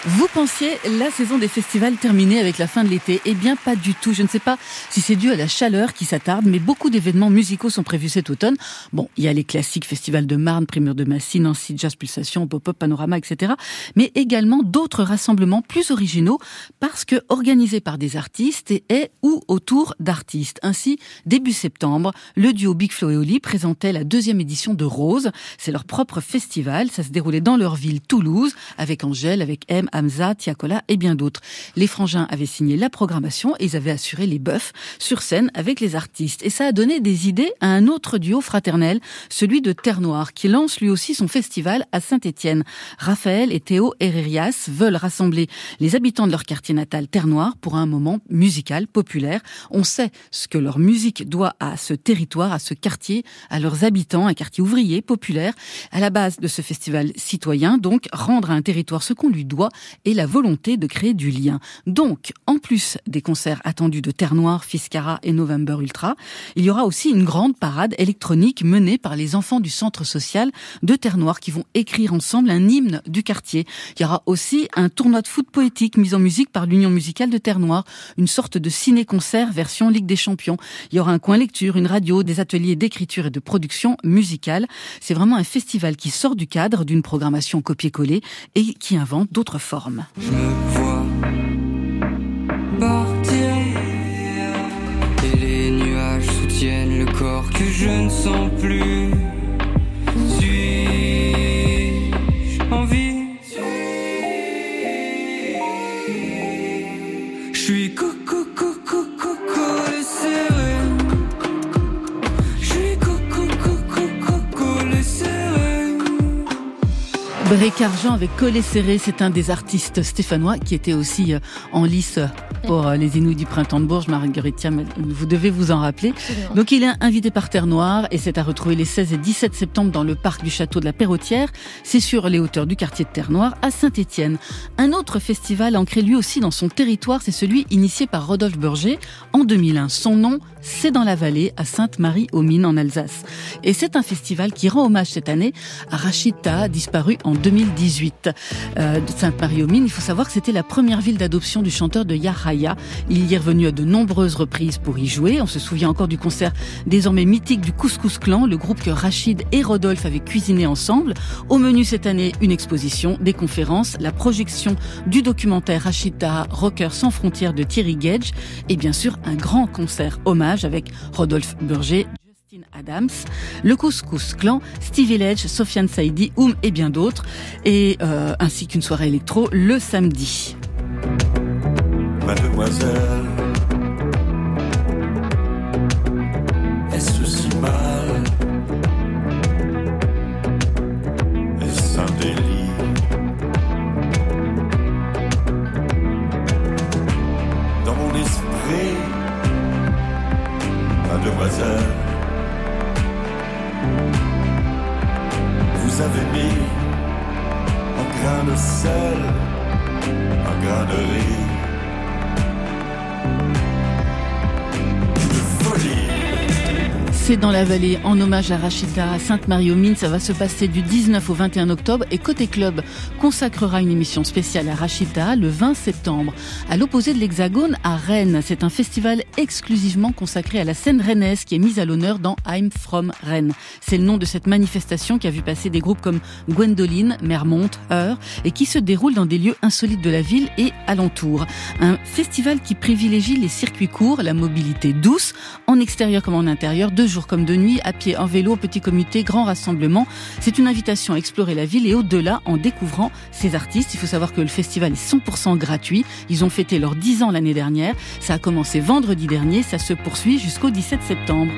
Vous pensiez la saison des festivals terminée avec la fin de l'été Eh bien, pas du tout. Je ne sais pas si c'est dû à la chaleur qui s'attarde, mais beaucoup d'événements musicaux sont prévus cet automne. Bon, il y a les classiques Festival de Marne, Primeur de Massy, Nancy, Jazz Pulsation, Pop-Up, Panorama, etc. Mais également d'autres rassemblements plus originaux parce que organisés par des artistes et, et ou autour d'artistes. Ainsi, début septembre, le duo Big Flo et Oli présentait la deuxième édition de Rose. C'est leur propre festival. Ça se déroulait dans leur ville, Toulouse, avec Angèle, avec M, Hamza, Tiakola et bien d'autres. Les frangins avaient signé la programmation et ils avaient assuré les bœufs sur scène avec les artistes. Et ça a donné des idées à un autre duo fraternel, celui de Terre Noire, qui lance lui aussi son festival à Saint-Étienne. Raphaël et Théo Herrerias veulent rassembler les habitants de leur quartier natal Terre Noire pour un moment musical populaire. On sait ce que leur musique doit à ce territoire, à ce quartier, à leurs habitants, un quartier ouvrier, populaire. À la base de ce festival citoyen, donc, rendre à un territoire ce qu'on lui doit et la volonté de créer du lien. Donc, en plus des concerts attendus de Terre Noire, Fiscara et November Ultra, il y aura aussi une grande parade électronique menée par les enfants du centre social de Terre Noire qui vont écrire ensemble un hymne du quartier. Il y aura aussi un tournoi de foot poétique mis en musique par l'Union musicale de Terre Noire, une sorte de ciné-concert version Ligue des Champions. Il y aura un coin lecture, une radio, des ateliers d'écriture et de production musicale. C'est vraiment un festival qui sort du cadre d'une programmation copier-coller et qui invente d'autres formes. Je me vois partir et les nuages soutiennent le corps que je ne sens plus. Argent avec Collet Serré, c'est un des artistes stéphanois qui était aussi euh, en lice pour euh, les Inouïs du printemps de Bourges. Marguerite vous devez vous en rappeler. Donc il est invité par Terre Noire et c'est à retrouver les 16 et 17 septembre dans le parc du château de la Perrotière. C'est sur les hauteurs du quartier de Terre Noire à Saint-Étienne. Un autre festival ancré lui aussi dans son territoire, c'est celui initié par Rodolphe Burger en 2001. Son nom, c'est dans la vallée à Sainte-Marie-aux-Mines en Alsace. Et c'est un festival qui rend hommage cette année à Rachida, disparu en 2018. Euh, de Sainte-Marie-aux-Mines, il faut savoir que c'était la première ville d'adoption du chanteur de Il y est revenu à de nombreuses reprises pour y jouer. On se souvient encore du concert désormais mythique du Couscous Clan, le groupe que Rachid et Rodolphe avaient cuisiné ensemble. Au menu cette année, une exposition, des conférences, la projection du documentaire Rachida, Rocker sans frontières de Thierry Gage et bien sûr un grand concert hommage avec Rodolphe Burger, Justin Adams, le Couscous Clan, Stevie Ledge, Sofiane Saidi, Oum et bien d'autres, et euh, ainsi qu'une soirée électro le samedi. Mademoiselle, est-ce si mal? Est-ce un délit? Dans mon esprit, mademoiselle, vous avez mis un grain de sel, un grain de riz. C'est dans la vallée en hommage à Rachida à Sainte-Marie-aux-Mines. Ça va se passer du 19 au 21 octobre et Côté Club consacrera une émission spéciale à Rachida le 20 septembre. À l'opposé de l'Hexagone, à Rennes, c'est un festival exclusivement consacré à la scène rennaise qui est mise à l'honneur dans I'm From Rennes. C'est le nom de cette manifestation qui a vu passer des groupes comme Gwendoline, Mermont, Heur et qui se déroule dans des lieux insolites de la ville et alentour. Un festival qui privilégie les circuits courts, la mobilité douce, en extérieur comme en intérieur, de comme de nuit, à pied, en vélo, petit comité, grand rassemblement. C'est une invitation à explorer la ville et au-delà en découvrant ces artistes. Il faut savoir que le festival est 100% gratuit. Ils ont fêté leurs 10 ans l'année dernière. Ça a commencé vendredi dernier. Ça se poursuit jusqu'au 17 septembre.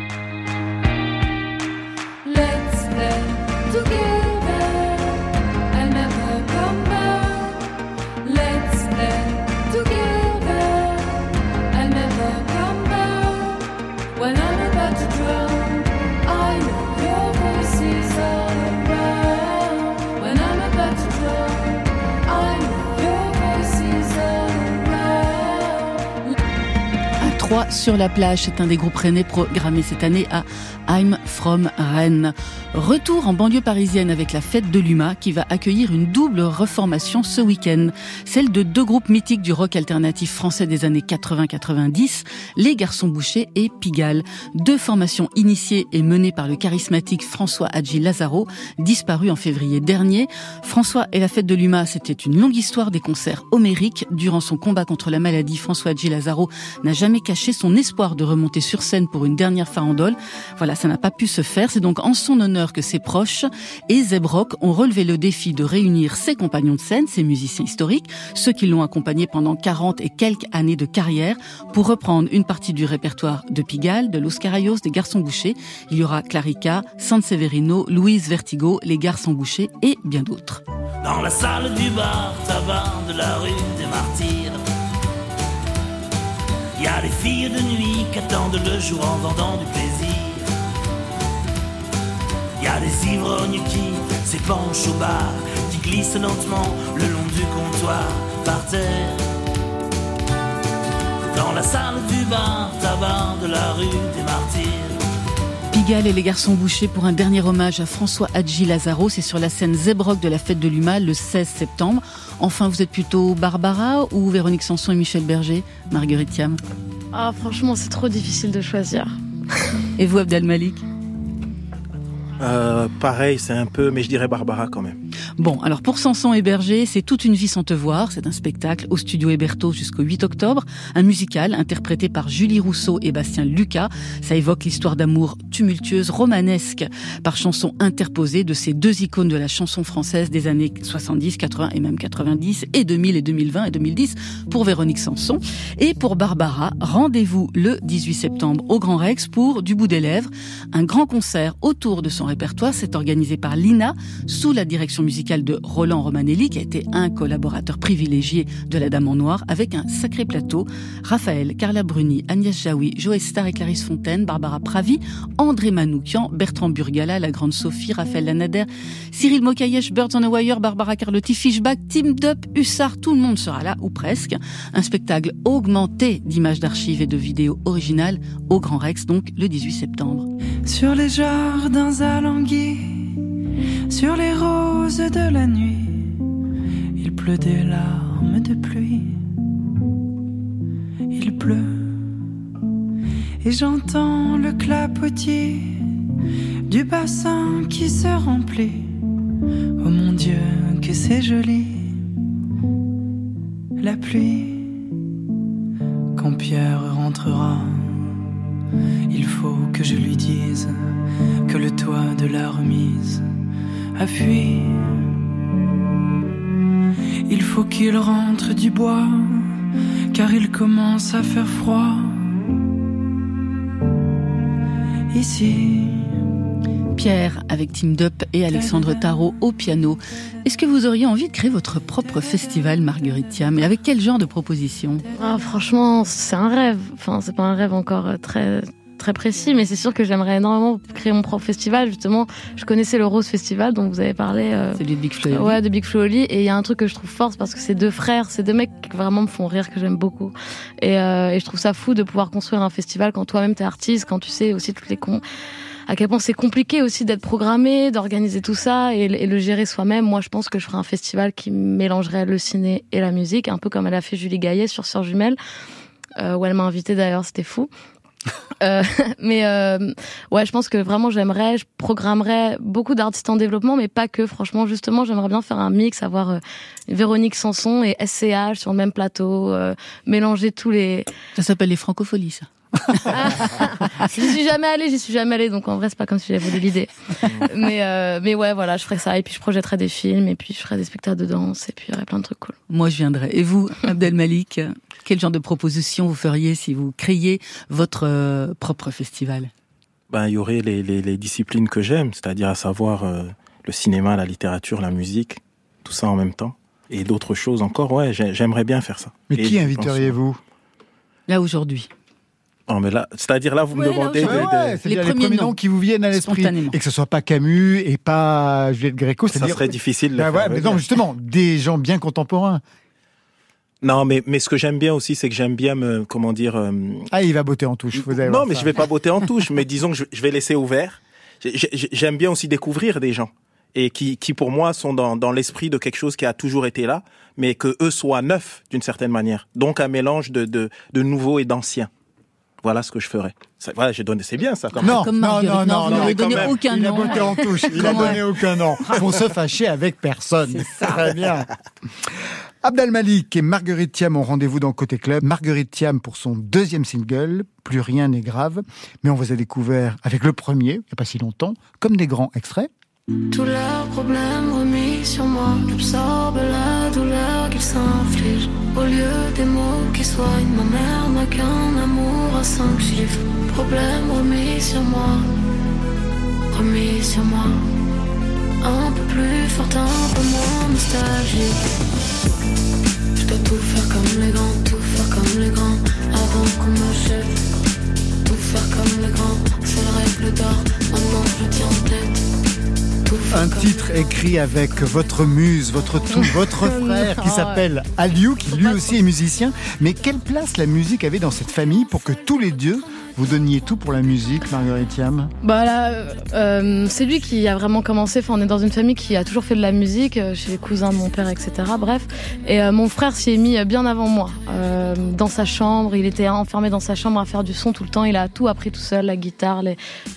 quoi sur la plage, c'est un des groupes rennais programmés cette année à I'm from Rennes. Retour en banlieue parisienne avec la fête de l'UMA qui va accueillir une double reformation ce week-end. Celle de deux groupes mythiques du rock alternatif français des années 80-90, Les Garçons Bouchés et Pigalle. Deux formations initiées et menées par le charismatique François Hadji Lazaro, disparu en février dernier. François et la fête de l'UMA, c'était une longue histoire des concerts homériques. Durant son combat contre la maladie, François Hadji Lazaro n'a jamais caché son espoir de remonter sur scène pour une dernière farandole. Voilà, ça n'a pas pu se faire. C'est donc en son honneur que ses proches et Zebrock ont relevé le défi de réunir ses compagnons de scène, ses musiciens historiques, ceux qui l'ont accompagné pendant 40 et quelques années de carrière, pour reprendre une partie du répertoire de Pigalle, de Los Carayos, des Garçons Bouchés. Il y aura Clarica, San Severino, Louise Vertigo, les Garçons Bouchés et bien d'autres. Y a des filles de nuit qui attendent le jour en vendant du plaisir. Y a des ivrognes qui s'épanchent au bar, qui glissent lentement le long du comptoir par terre. Dans la salle du bar, tabac de la rue des Martyrs. Pigalle et les garçons bouchés pour un dernier hommage à François Hadji Lazaro. C'est sur la scène Zebrock de la fête de l'UMA le 16 septembre. Enfin, vous êtes plutôt Barbara ou Véronique Sanson et Michel Berger? Marguerite Thiam Ah, franchement, c'est trop difficile de choisir. Et vous, Abdel Malik Euh, pareil, c'est un peu, mais je dirais Barbara quand même. Bon, alors pour Sanson et Berger, c'est toute une vie sans te voir. C'est un spectacle au studio Héberto jusqu'au 8 octobre. Un musical interprété par Julie Rousseau et Bastien Lucas. Ça évoque l'histoire d'amour tumultueuse, romanesque, par chansons interposées de ces deux icônes de la chanson française des années 70, 80 et même 90 et 2000 et 2020 et 2010 pour Véronique Sanson. Et pour Barbara, rendez-vous le 18 septembre au Grand Rex pour Du bout des lèvres, un grand concert autour de son répertoire. C'est organisé par l'INA, sous la direction musicale de Roland Romanelli, qui a été un collaborateur privilégié de La Dame en Noir, avec un sacré plateau. Raphaël, Carla Bruni, Agnès Jaoui, Joël Star et Clarisse Fontaine, Barbara Pravi, André Manoukian, Bertrand Burgala, la grande Sophie, Raphaël Lanader, Cyril Mokayesh, Birds on a Wire, Barbara Carlotti, Fishback, Team Dup, Hussard, tout le monde sera là, ou presque. Un spectacle augmenté d'images d'archives et de vidéos originales au Grand Rex, donc le 18 septembre. Sur les jardins sur les roses de la nuit, il pleut des larmes de pluie. Il pleut, et j'entends le clapotis du bassin qui se remplit. Oh mon Dieu, que c'est joli, la pluie. Quand Pierre rentrera, il faut que je lui dise que le toit de la remise a fui. Il faut qu'il rentre du bois, car il commence à faire froid. Ici. Pierre avec Team Dup et Alexandre Tarot au piano. Est-ce que vous auriez envie de créer votre propre festival, Marguerite Thiam? Et avec quel genre de proposition? Ah, franchement, c'est un rêve. Enfin, c'est pas un rêve encore euh, très très précis, mais c'est sûr que j'aimerais énormément créer mon propre festival. Justement, je connaissais le Rose Festival dont vous avez parlé. euh, C'est du Big Flo. Ouais, de Big Flo et Oli. Et il y a un truc que je trouve fort, parce que c'est deux frères, c'est deux mecs qui vraiment me font rire, que j'aime beaucoup. Et, euh, et je trouve ça fou de pouvoir construire un festival quand toi-même t'es artiste, quand tu sais aussi toutes les cons à quel point c'est compliqué aussi d'être programmé, d'organiser tout ça et, et le gérer soi-même. Moi, je pense que je ferais un festival qui mélangerait le ciné et la musique, un peu comme elle a fait Julie Gaillet sur Sœur Jumelle, euh, où elle m'a invité d'ailleurs, c'était fou. Euh, mais euh, ouais, je pense que vraiment j'aimerais, je programmerais beaucoup d'artistes en développement, mais pas que. Franchement, justement, j'aimerais bien faire un mix, avoir euh, Véronique Sanson et SCH sur le même plateau, euh, mélanger tous les. Ça s'appelle les francopholies, ça. J'y suis jamais allée, j'y suis jamais allée, donc en vrai c'est pas comme si j'avais voulu l'idée. mais euh, mais ouais, voilà, je ferais ça et puis je projetterais des films et puis je ferais des spectacles de danse et puis il y aurait plein de trucs cool. Moi, je viendrai. Et vous, Abdel Malik, quel genre de proposition vous feriez si vous créiez votre euh, propre festival? Ben, il y aurait les, les, les disciplines que j'aime, c'est-à-dire à savoir euh, le cinéma, la littérature, la musique, tout ça en même temps. Et d'autres choses encore, ouais, j'ai- j'aimerais bien faire ça. Mais Et qui pense inviteriez-vous? Là, aujourd'hui. Non, mais là, c'est-à-dire là, vous me là, demandez de, Ouais, de- ouais, c'est-à-dire les premiers, noms qui vous viennent à l'esprit. Et que ce soit pas Camus et pas Juliette Gréco. Ça serait difficile Ben faire ouais, mais non, justement, des gens bien contemporains. Non, mais, mais ce que j'aime bien aussi, c'est que j'aime bien me, comment dire, euh, Ah, il va botter en touche. Vous allez non, mais ça. je vais pas botter en touche, mais disons que je, je vais laisser ouvert. J'ai- j'ai- J'aime bien aussi découvrir des gens et qui, qui pour moi sont dans, dans l'esprit de quelque chose qui a toujours été là, mais que eux soient neufs d'une certaine manière. Donc un mélange de, de, de nouveau et d'ancien. Voilà ce que je ferais. Voilà, j'ai donné, c'est bien ça. Quand même. Non, Comme non, Marguerite. non, Non, non, vous non, n'avez mais quand donné même. aucun Il a nom. botté en touche. Il a donné aucun nom. Pour se fâcher avec personne. Très bien. Abdel Malik et Marguerite Thiam ont rendez-vous dans Côté Club. Marguerite Thiam pour son deuxième single, Plus rien n'est grave. Mais on vous a découvert avec le premier, il n'y a pas si longtemps, comme des grands extraits. Tous leurs problèmes remis sur moi, j'absorbe la douleur qu'ils s'infligent. Au lieu des mots qui soignent, ma mère n'a qu'un amour à cinq chiffres. Problèmes remis sur moi, remis sur moi. Un peu plus fort, un peu moins nostalgique. Je dois tout faire comme les grands, tout faire comme les grands, avant qu'on me chef. Tout faire comme les grands, c'est le règle d'or, maintenant je tiens tête. Un titre écrit avec votre muse, votre tout, votre frère qui Non, s'appelle Aliou, qui lui aussi est musicien. Mais quelle place la musique avait dans cette famille pour que tous les dieux vous donniez tout pour la musique, Marguerite Thiam Bah là, euh, euh, c'est lui qui a vraiment commencé. Enfin, on est dans une famille qui a toujours fait de la musique, euh, chez les cousins de mon père, etc. Bref, et mon frère s'y est mis bien avant moi. Dans sa chambre, il était enfermé dans sa chambre à faire du son tout le temps. Il a tout appris tout seul, la guitare,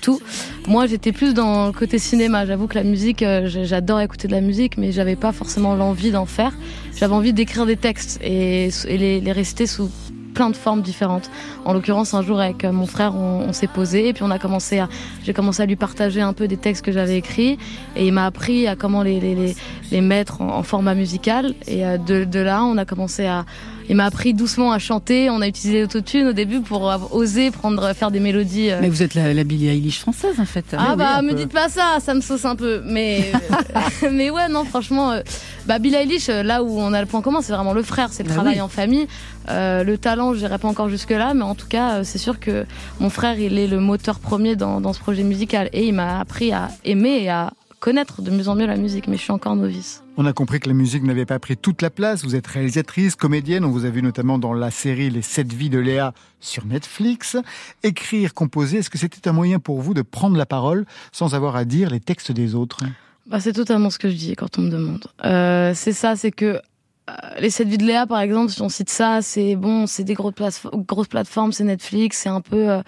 tout. Moi, j'étais plus dans le côté cinéma. J'avoue que la musique, j'adore écouter de la musique, mais j'avais pas forcément l'envie d'en faire. J'avais envie d'écrire des textes et, les, les sous plein de formes différentes. En l'occurrence, un jour avec euh, mon frère, on, s'est posé et puis on a commencé à, j'ai commencé à lui partager un peu des textes que j'avais écrits et il m'a appris à comment les, mettre en, format musical. Et euh, de là, on a commencé à, il m'a appris doucement à chanter. On a utilisé l'autotune au début pour oser prendre, faire des mélodies. euh, Mais vous êtes la, la Billie Eilish française en fait. ah Oui, bah me peu. dites pas ça, ça me sauce un peu. Mais euh, mais ouais non franchement, euh, bah Billie Eilish là où on a le point commun c'est vraiment le frère, c'est le Bah travail oui. en famille. Euh, le talent je dirais pas encore jusque là, mais en tout cas c'est sûr que mon frère il est le moteur premier dans, dans ce projet musical et il m'a appris à aimer et à connaître de mieux en mieux la musique. Mais je suis encore novice. On a compris que la musique n'avait pas pris toute la place. Vous êtes réalisatrice, comédienne. On vous a vu notamment dans la série Les 7 vies de Léa sur Netflix. Écrire, composer, est-ce que c'était un moyen pour vous de prendre la parole sans avoir à dire les textes des autres? Bah, c'est totalement ce que je dis quand on me demande. Euh, c'est ça, c'est que euh, les 7 vies de Léa, par exemple, si on cite ça, c'est bon, c'est des grosses, plate- grosses plateformes, c'est Netflix, c'est un peu. euh,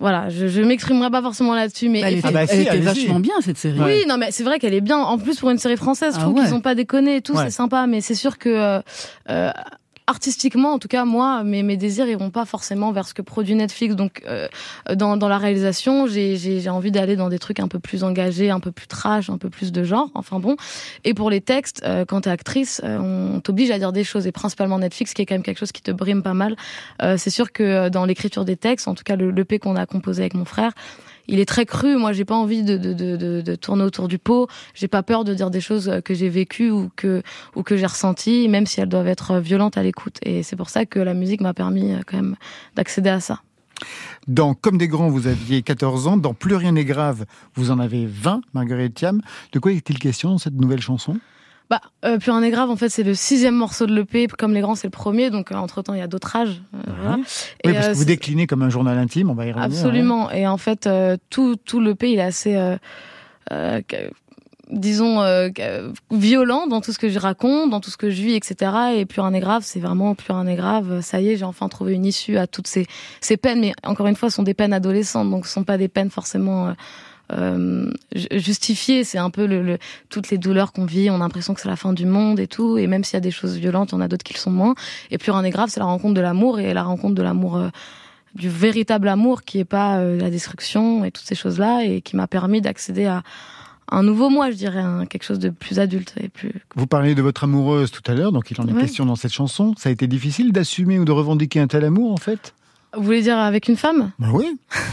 voilà, je, je m'exprimerai pas forcément là-dessus, mais Elle était, Ah bah si, elle était vachement bien cette série. oui, non, mais c'est vrai qu'elle est bien. En plus, pour une série française, je Ah trouve ouais. qu'ils ont pas déconné et tout, Ouais. c'est sympa. Mais c'est sûr que euh, euh, artistiquement, en tout cas, moi, mes, mes désirs ils vont pas forcément vers ce que produit Netflix. Donc, euh, dans, dans la réalisation, j'ai envie d'aller dans des trucs un peu plus engagés, un peu plus trash, un peu plus de genre. Enfin bon. Et pour les textes, euh, quand t'es actrice, euh, on t'oblige à dire des choses. Et principalement Netflix, qui est quand même quelque chose qui te brime pas mal. Euh, c'est sûr que euh, dans l'écriture des textes, en tout cas le l'EP qu'on a composé avec mon frère, il est très cru. Moi, j'ai pas envie de, de, de, tourner autour du pot. J'ai pas peur de dire des choses que j'ai vécues ou que, ou que j'ai ressenties, même si elles doivent être violentes à l'écoute. Et c'est pour ça que la musique m'a permis euh, quand même d'accéder à ça. Dans Comme des grands, vous aviez 14 ans. Dans Plus rien n'est grave, vous en avez 20, Marguerite Thiam. De quoi est-il question dans cette nouvelle chanson? Bah, euh, Plus rien n'est grave, en fait, c'est le sixième morceau de l'EP. Comme les grands, c'est le premier. Donc, euh, entre-temps, il y a d'autres âges. euh, voilà. Oui, Et, parce euh, que vous c'est- déclinez comme un journal intime, on va y revenir. Absolument. Et en fait, euh, tout, tout le pays, il est assez, euh, euh, disons, euh, que- violent dans tout ce que je raconte, dans tout ce que je vis, etc. Et plus rien n'est grave, c'est vraiment plus rien n'est grave. Ça y est, j'ai enfin trouvé une issue à toutes ces, ces peines. Mais encore une fois, ce sont des peines adolescentes, donc ce sont pas des peines forcément. euh, euh, ju- justifiées, c'est un peu le, le- toutes les douleurs qu'on vit, on a l'impression que c'est la fin du monde et tout, et même s'il y a des choses violentes, on a d'autres qui le sont moins. Et plus rien n'est grave, c'est la rencontre de l'amour et la rencontre de l'amour euh, du véritable amour qui est pas euh, la destruction et toutes ces choses-là et qui m'a permis d'accéder à un nouveau moi, je dirais, un- quelque chose de plus adulte et plus. Vous parliez de votre amoureuse tout à l'heure, donc il en est Ouais. question dans cette chanson. Ça a été difficile d'assumer ou de revendiquer un tel amour, en fait? Vous voulez dire avec une femme? Ben oui.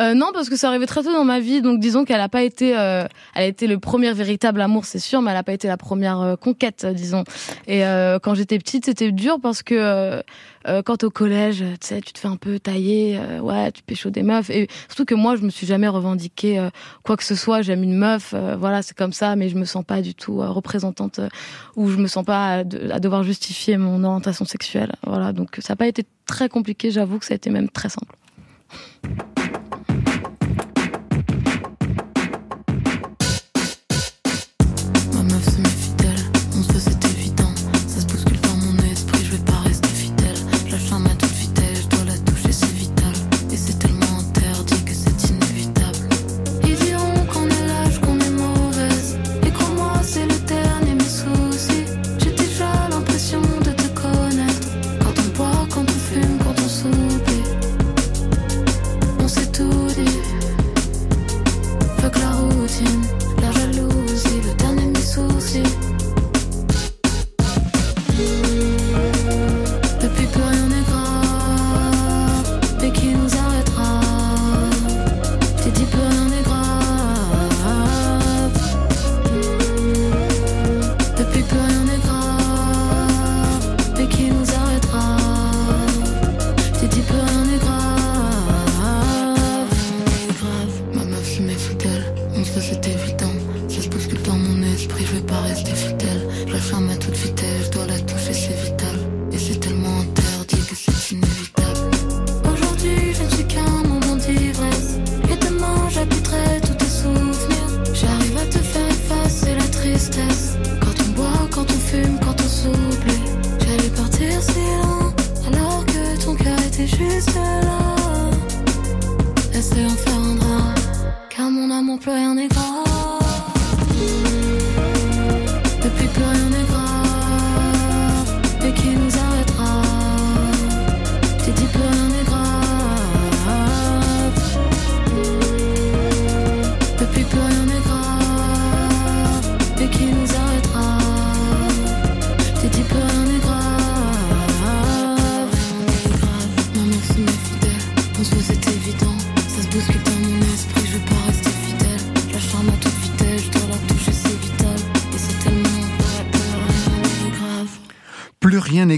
Euh, non, parce que ça arrivait très tôt dans ma vie, donc disons qu'elle a pas été, euh, elle a été le premier véritable amour, c'est sûr, mais elle a pas été la première euh, conquête, euh, disons. Et euh, quand j'étais petite, c'était dur parce que euh, euh, quand au collège, tu sais, tu te fais un peu tailler, euh, ouais, tu pécho des meufs, surtout que moi, je me suis jamais revendiqué euh, quoi que ce soit. J'aime une meuf, euh, voilà, c'est comme ça, mais je me sens pas du tout euh, représentante euh, ou je me sens pas à, de- à devoir justifier mon orientation sexuelle, voilà. Donc ça a pas été très compliqué, j'avoue que ça a été même très simple.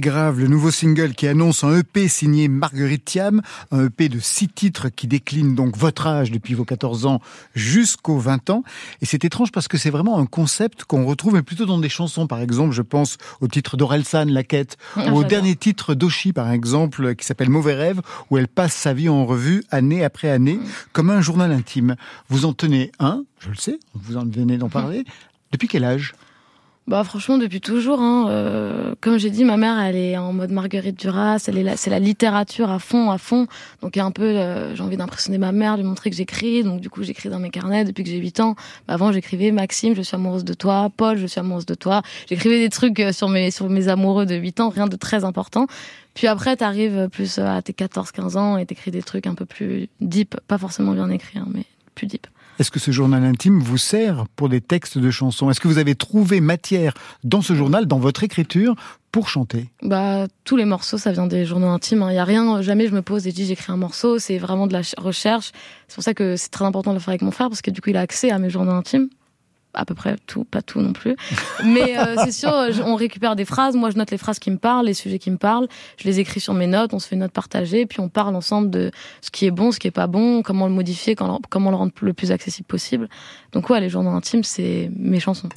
Grave, le nouveau single qui annonce un EP signé Marguerite Thiam, un EP de six titres qui décline donc votre âge depuis vos 14 ans jusqu'aux 20 ans. Et c'est étrange parce que c'est vraiment un concept qu'on retrouve mais plutôt dans des chansons. Par exemple, je pense au titre d'Orelsan, La Quête, Ah, ou au dernier titre d'Oshi, par exemple, qui s'appelle Mauvais Rêve, où elle passe sa vie en revue année après année, comme un journal intime. Vous en tenez un, je le sais, vous en venez d'en parler. Depuis quel âge? Bah franchement depuis toujours. Hein, euh, comme j'ai dit, ma mère elle est en mode Marguerite Duras. Elle est là, c'est la littérature à fond, à fond. Donc un peu, euh, j'ai envie d'impressionner ma mère, lui montrer que j'écris. Donc du coup j'écris dans mes carnets depuis que j'ai 8 ans. Bah, avant j'écrivais Maxime, je suis amoureuse de toi. Paul, je suis amoureuse de toi. J'écrivais des trucs euh, sur mes sur mes amoureux de 8 ans, rien de très important. Puis après t'arrives plus euh, à tes 14-15 ans et t'écris des trucs un peu plus deep, pas forcément bien écrits, hein, mais plus deep. Est-ce que ce journal intime vous sert pour des textes de chansons? Est-ce que vous avez trouvé matière dans ce journal, dans votre écriture, pour chanter? Bah, tous les morceaux, ça vient des journaux intimes. Il y a rien, jamais je me pose et dis j'écris un morceau. C'est vraiment de la ch- recherche. C'est pour ça que c'est très important de le faire avec mon frère parce que du coup, il a accès à mes journaux intimes. À peu près tout, pas tout non plus. Mais euh, c'est sûr, je- on récupère des phrases. Moi, je note les phrases qui me parlent, les sujets qui me parlent. Je les écris sur mes notes. On se fait une note partagée, puis on parle ensemble de ce qui est bon, ce qui est pas bon, comment le modifier, comment le rendre le plus accessible possible. Donc ouais, les journaux intimes, c'est mes chansons.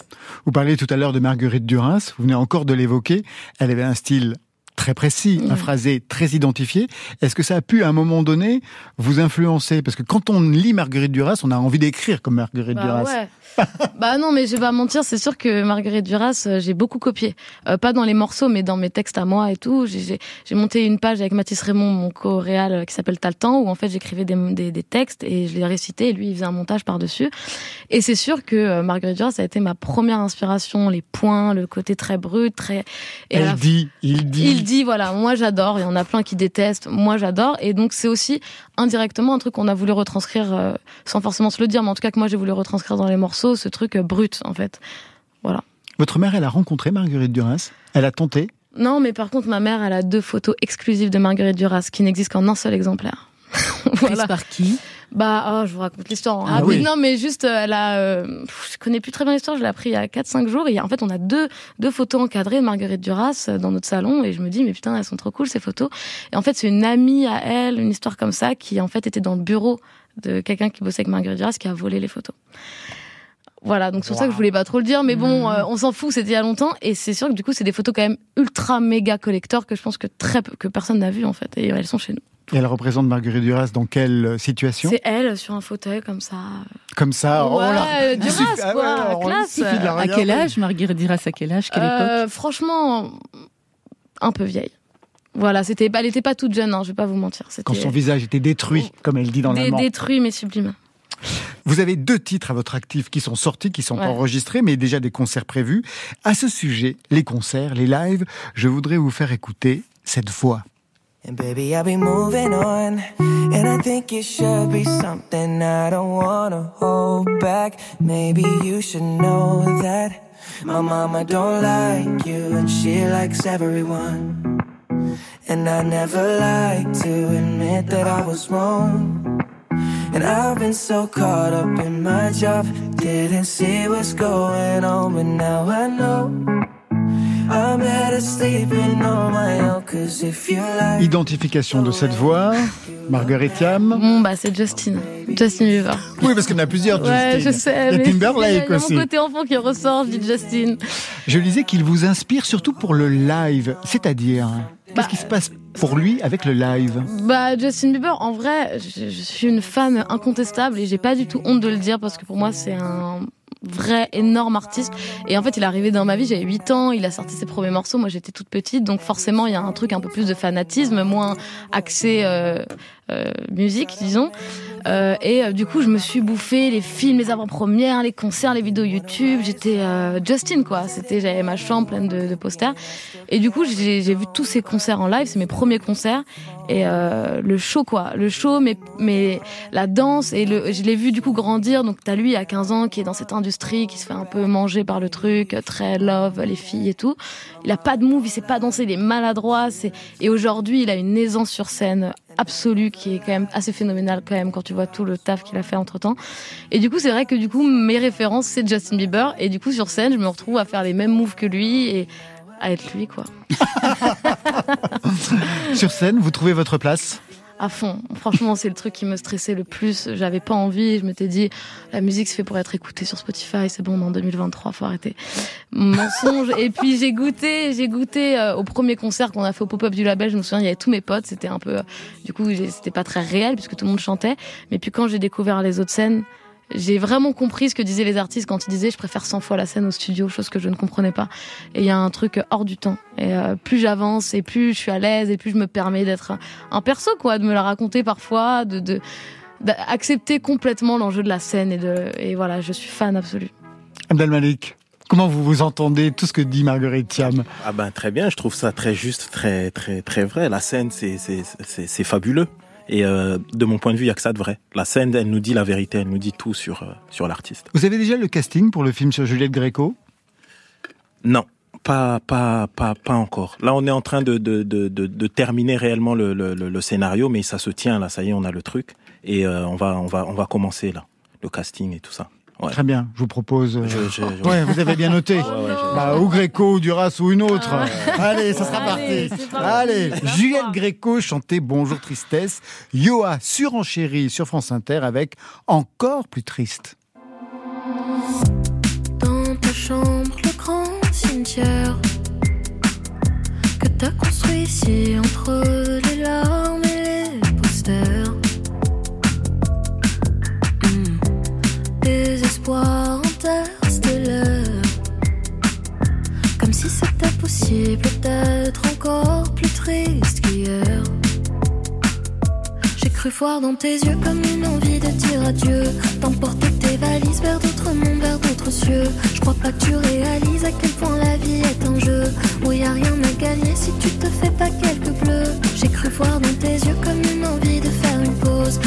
Vous parliez tout à l'heure de Marguerite Duras, vous venez encore de l'évoquer. Elle avait un style très précis, un phrasé très identifié. Est-ce que ça a pu, à un moment donné, vous influencer? Parce que quand on lit Marguerite Duras, on a envie d'écrire comme Marguerite Bah Duras. ouais. bah non, mais je vais pas mentir, c'est sûr que Marguerite Duras, euh, j'ai beaucoup copié. Euh, pas dans les morceaux, mais dans mes textes à moi et tout. J'ai- monté une page avec Mathis Raymond, mon co-réal, euh, qui s'appelle temps, où en fait j'écrivais des, des, des textes et je les récitais et lui il faisait un montage par-dessus. Et c'est sûr que euh, Marguerite Duras, ça a été ma première inspiration, les points, le côté très brut, très... Et la Elle dit, il dit. il dit voilà, moi j'adore, il y en a plein qui détestent, moi j'adore, et donc c'est aussi indirectement un truc qu'on a voulu retranscrire euh, sans forcément se le dire, mais en tout cas que moi j'ai voulu retranscrire dans les morceaux, ce truc euh, brut en fait. Voilà. Votre mère, elle a rencontré Marguerite Duras Elle a tenté Non, mais par contre ma mère, elle a deux photos exclusives de Marguerite Duras qui n'existent qu'en un seul exemplaire. voilà. par qui? Bah, oh, je vous raconte l'histoire. Ah Ah, oui. Non, mais juste, euh, elle a. euh, je connais plus très bien l'histoire. Je l'ai appris il y a 4-5 jours. Et en fait, on a deux deux photos encadrées de Marguerite Duras dans notre salon. Et je me dis, mais putain, elles sont trop cool ces photos. Et en fait, c'est une amie à elle, une histoire comme ça, qui en fait était dans le bureau de quelqu'un qui bossait avec Marguerite Duras, qui a volé les photos. Voilà, donc c'est pour ça que je voulais pas trop le dire, mais bon, euh, on s'en fout, c'était il y a longtemps, et c'est sûr que du coup, c'est des photos quand même ultra méga collector que je pense que très peu, que personne n'a vu en fait, et elles sont chez nous. Et elle représente Marguerite Duras dans quelle situation? C'est elle sur un fauteuil comme ça. Comme ça, oh là, Duras, suffit- ah ouais, quoi, classe. la À quel âge, Marguerite Duras À quel âge Quelle époque? Euh, franchement, un peu vieille. Voilà, c'était, elle était pas toute jeune, hein, je vais pas vous mentir. Quand son visage était détruit, comme elle dit dans l'amant. détruit mais sublime. Vous avez deux titres à votre actif qui sont sortis, qui sont Ouais. enregistrés, mais déjà des concerts prévus. À ce sujet, les concerts, les lives, je voudrais vous faire écouter cette voix. And baby, I'll be moving on. And I think it should be something I don't wanna hold back. Maybe you should know that my mama don't like you and she likes everyone. And I never like to admit that I was wrong. And I've been so caught up in my job, didn't see what's going on, but now I know. I'm better sleeping on my own, cause if you like. Identification de cette voix, Marguerite Thiam. Bon, bah, c'est Justin. Justin Bieber. Oui, parce qu'il y en a plusieurs, Ouais, Justin. je sais. Il y a mais Timberlake il y a aussi. mon côté enfant qui ressort, dis Justin. Je lisais qu'il vous inspire surtout pour le live, c'est-à-dire, qu'est-ce qui se passe pour lui avec le live. Bah, Justin Bieber, en vrai, je, suis une fan incontestable et j'ai pas du tout honte de le dire parce que pour moi, c'est un vrai énorme artiste. Et en fait il est arrivé dans ma vie j'avais 8 ans il a sorti ses premiers morceaux moi j'étais toute petite donc forcément il y a un truc un peu plus de fanatisme moins axé euh, euh, musique disons Euh, et euh, du coup, je me suis bouffé les films, les avant-premières, les concerts, les vidéos YouTube. J'étais euh, Justin, quoi. C'était, j'avais ma chambre pleine de, de posters. Et du coup, j'ai vu tous ces concerts en live. C'est mes premiers concerts. Et euh, le show, quoi. Le show, mais, mais la danse. Et le, je l'ai vu du coup grandir. Donc, t'as lui à 15 ans qui est dans cette industrie, qui se fait un peu manger par le truc, très love, les filles et tout. Il a pas de move, il sait pas danser, il est maladroit. C'est... Et aujourd'hui, il a une aisance sur scène absolue qui est quand même assez phénoménale quand même quand tu vois tout le taf qu'il a fait entre temps. Et du coup, c'est vrai que du coup, mes références, c'est Justin Bieber. Et du coup, sur scène, je me retrouve à faire les mêmes moves que lui et à être lui, quoi. Sur scène, vous trouvez votre place? À fond. Franchement, c'est le truc qui me stressait le plus. J'avais pas envie. Je m'étais dit, la musique c'est fait pour être écoutée sur Spotify. C'est bon, en 2023, faut arrêter. Mensonge. Et puis j'ai goûté, j'ai goûté euh, au premier concert qu'on a fait au pop-up du label. Je me souviens, il y avait tous mes potes. C'était un peu, euh, du coup, c'était pas très réel puisque tout le monde chantait. Mais puis quand j'ai découvert les autres scènes, j'ai vraiment compris ce que disaient les artistes quand ils disaient je préfère 100 fois la scène au studio, chose que je ne comprenais pas. Et il y a un truc hors du temps. Et euh, plus j'avance et plus je suis à l'aise et plus je me permets d'être un, perso, quoi, de me la raconter parfois, de, de d'accepter complètement l'enjeu de la scène et de et voilà, je suis fan absolu. Abdel Malik, comment vous vous entendez tout ce que dit Marguerite Thiam? Ah ben très bien, je trouve ça très juste, très très très vrai. La scène, c'est c'est c'est fabuleux. Et euh, de mon point de vue, il y a que ça de vrai. La scène, elle nous dit la vérité, elle nous dit tout sur euh, sur l'artiste. Vous avez déjà le casting pour le film sur Juliette Gréco? Non, pas pas pas pas encore. Là, on est en train de de de de, de terminer réellement le, le le le scénario, mais ça se tient là. Ça y est, on a le truc et euh, on va on va on va commencer là le casting et tout ça. Ouais. Très bien, je vous propose. euh, Je- je- je- Ouais, vous avez bien noté. Ouais, Bah, ou Gréco, ou Duras ou une autre. Allez, ça sera Allez, parti. c'est parti. Allez, Juliette Gréco chantait Bonjour Tristesse. Yoa surenchérie sur France Inter avec Encore plus triste. Dans ta chambre, le grand cimetière que t'as construit ici entre les larmes et les posters. Comme si c'était possible d'être encore plus triste qu'hier. J'ai cru voir dans tes yeux comme une envie de dire adieu. D'emporter tes valises vers d'autres mondes, vers d'autres cieux. Je crois pas que tu réalises à quel point la vie est un jeu. Où y a rien à gagner si tu te fais pas quelques bleus. J'ai cru voir dans tes yeux comme une envie de faire une pause.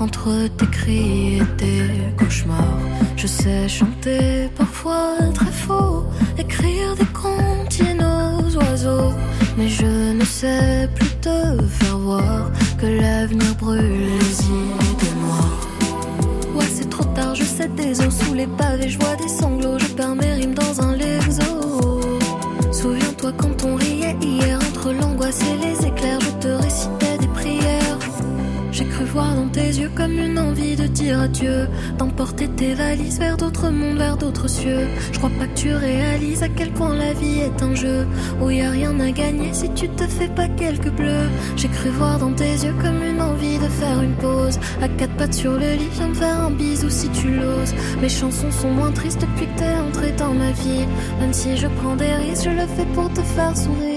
Entre tes cris et tes cauchemars. Je sais dire adieu, d'emporter tes valises vers d'autres mondes, vers d'autres cieux. Je crois pas que tu réalises à quel point la vie est un jeu où y a rien à gagner si tu te fais pas quelques bleus. J'ai cru voir dans tes yeux comme une envie de faire une pause, à quatre pattes sur le lit, viens me faire un bisou si tu l'oses. Mes chansons sont moins tristes depuis que t'es entré dans ma vie, même si je prends des risques, je le fais pour te faire sourire.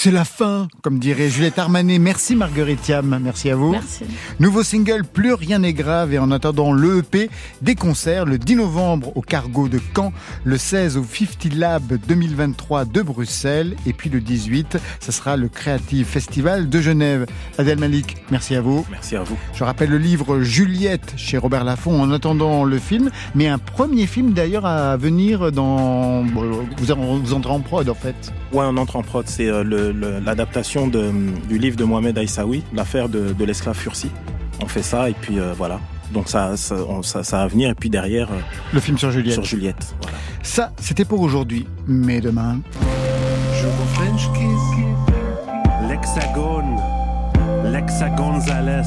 C'est la fin, comme dirait Juliette Armanet. Merci Marguerite Thiam, merci à vous. Merci. Nouveau single, Plus rien n'est grave, et en attendant l'EP, des concerts le 10 novembre au Cargo de Caen, le 16 au 50 Lab 2023 de Bruxelles, et puis le 18, ça sera le Creative Festival de Genève. Adèle Malik, merci à vous. Merci à vous. Je rappelle le livre Juliette chez Robert Laffont en attendant le film, mais un premier film d'ailleurs à venir dans... bon, Vous, en- vous entrez en prod en fait. Ouais, on entre en prod. c'est euh, le- l'adaptation de- du livre de Mohamed Aïssaoui, l'affaire de, de l'esclave Fursi. On fait ça et puis euh, voilà. Donc ça, ça, on- ça, ça va venir et puis derrière. euh, Le film sur Juliette. Sur Juliette. Voilà. Ça, c'était pour aujourd'hui. Mais demain, French kiss. L'hexagone. L'hexa Gonzalez.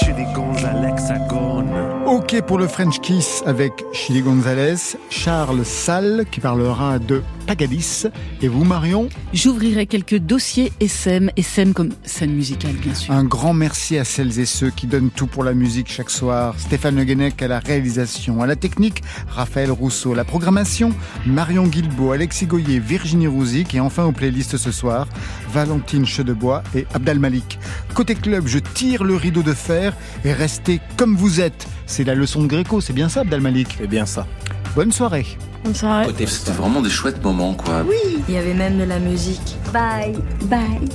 Chili Gonzalexagone. ok pour le French Kiss avec Chili Gonzalez, Charles Salle qui parlera de Pagadis, et vous Marion J'ouvrirai quelques dossiers SM, SM comme scène musicale bien sûr. Un grand merci à celles et ceux qui donnent tout pour la musique chaque soir. Stéphane Le Guenec à la réalisation, à la technique, Raphaël Rousseau, à la programmation, Marion Guilbeault, Alexis Goyer, Virginie Rouzic et enfin aux playlists ce soir, Valentine Chedebois et Abdal Malik. Côté club, je tire le rideau de fer et restez comme vous êtes. C'est la leçon de Gréco, c'est bien ça Abdal Malik? C'est bien ça. Bonne soirée. Oh, c'était vraiment des chouettes moments, quoi. Oui. Il y avait même de la musique. Bye. Bye.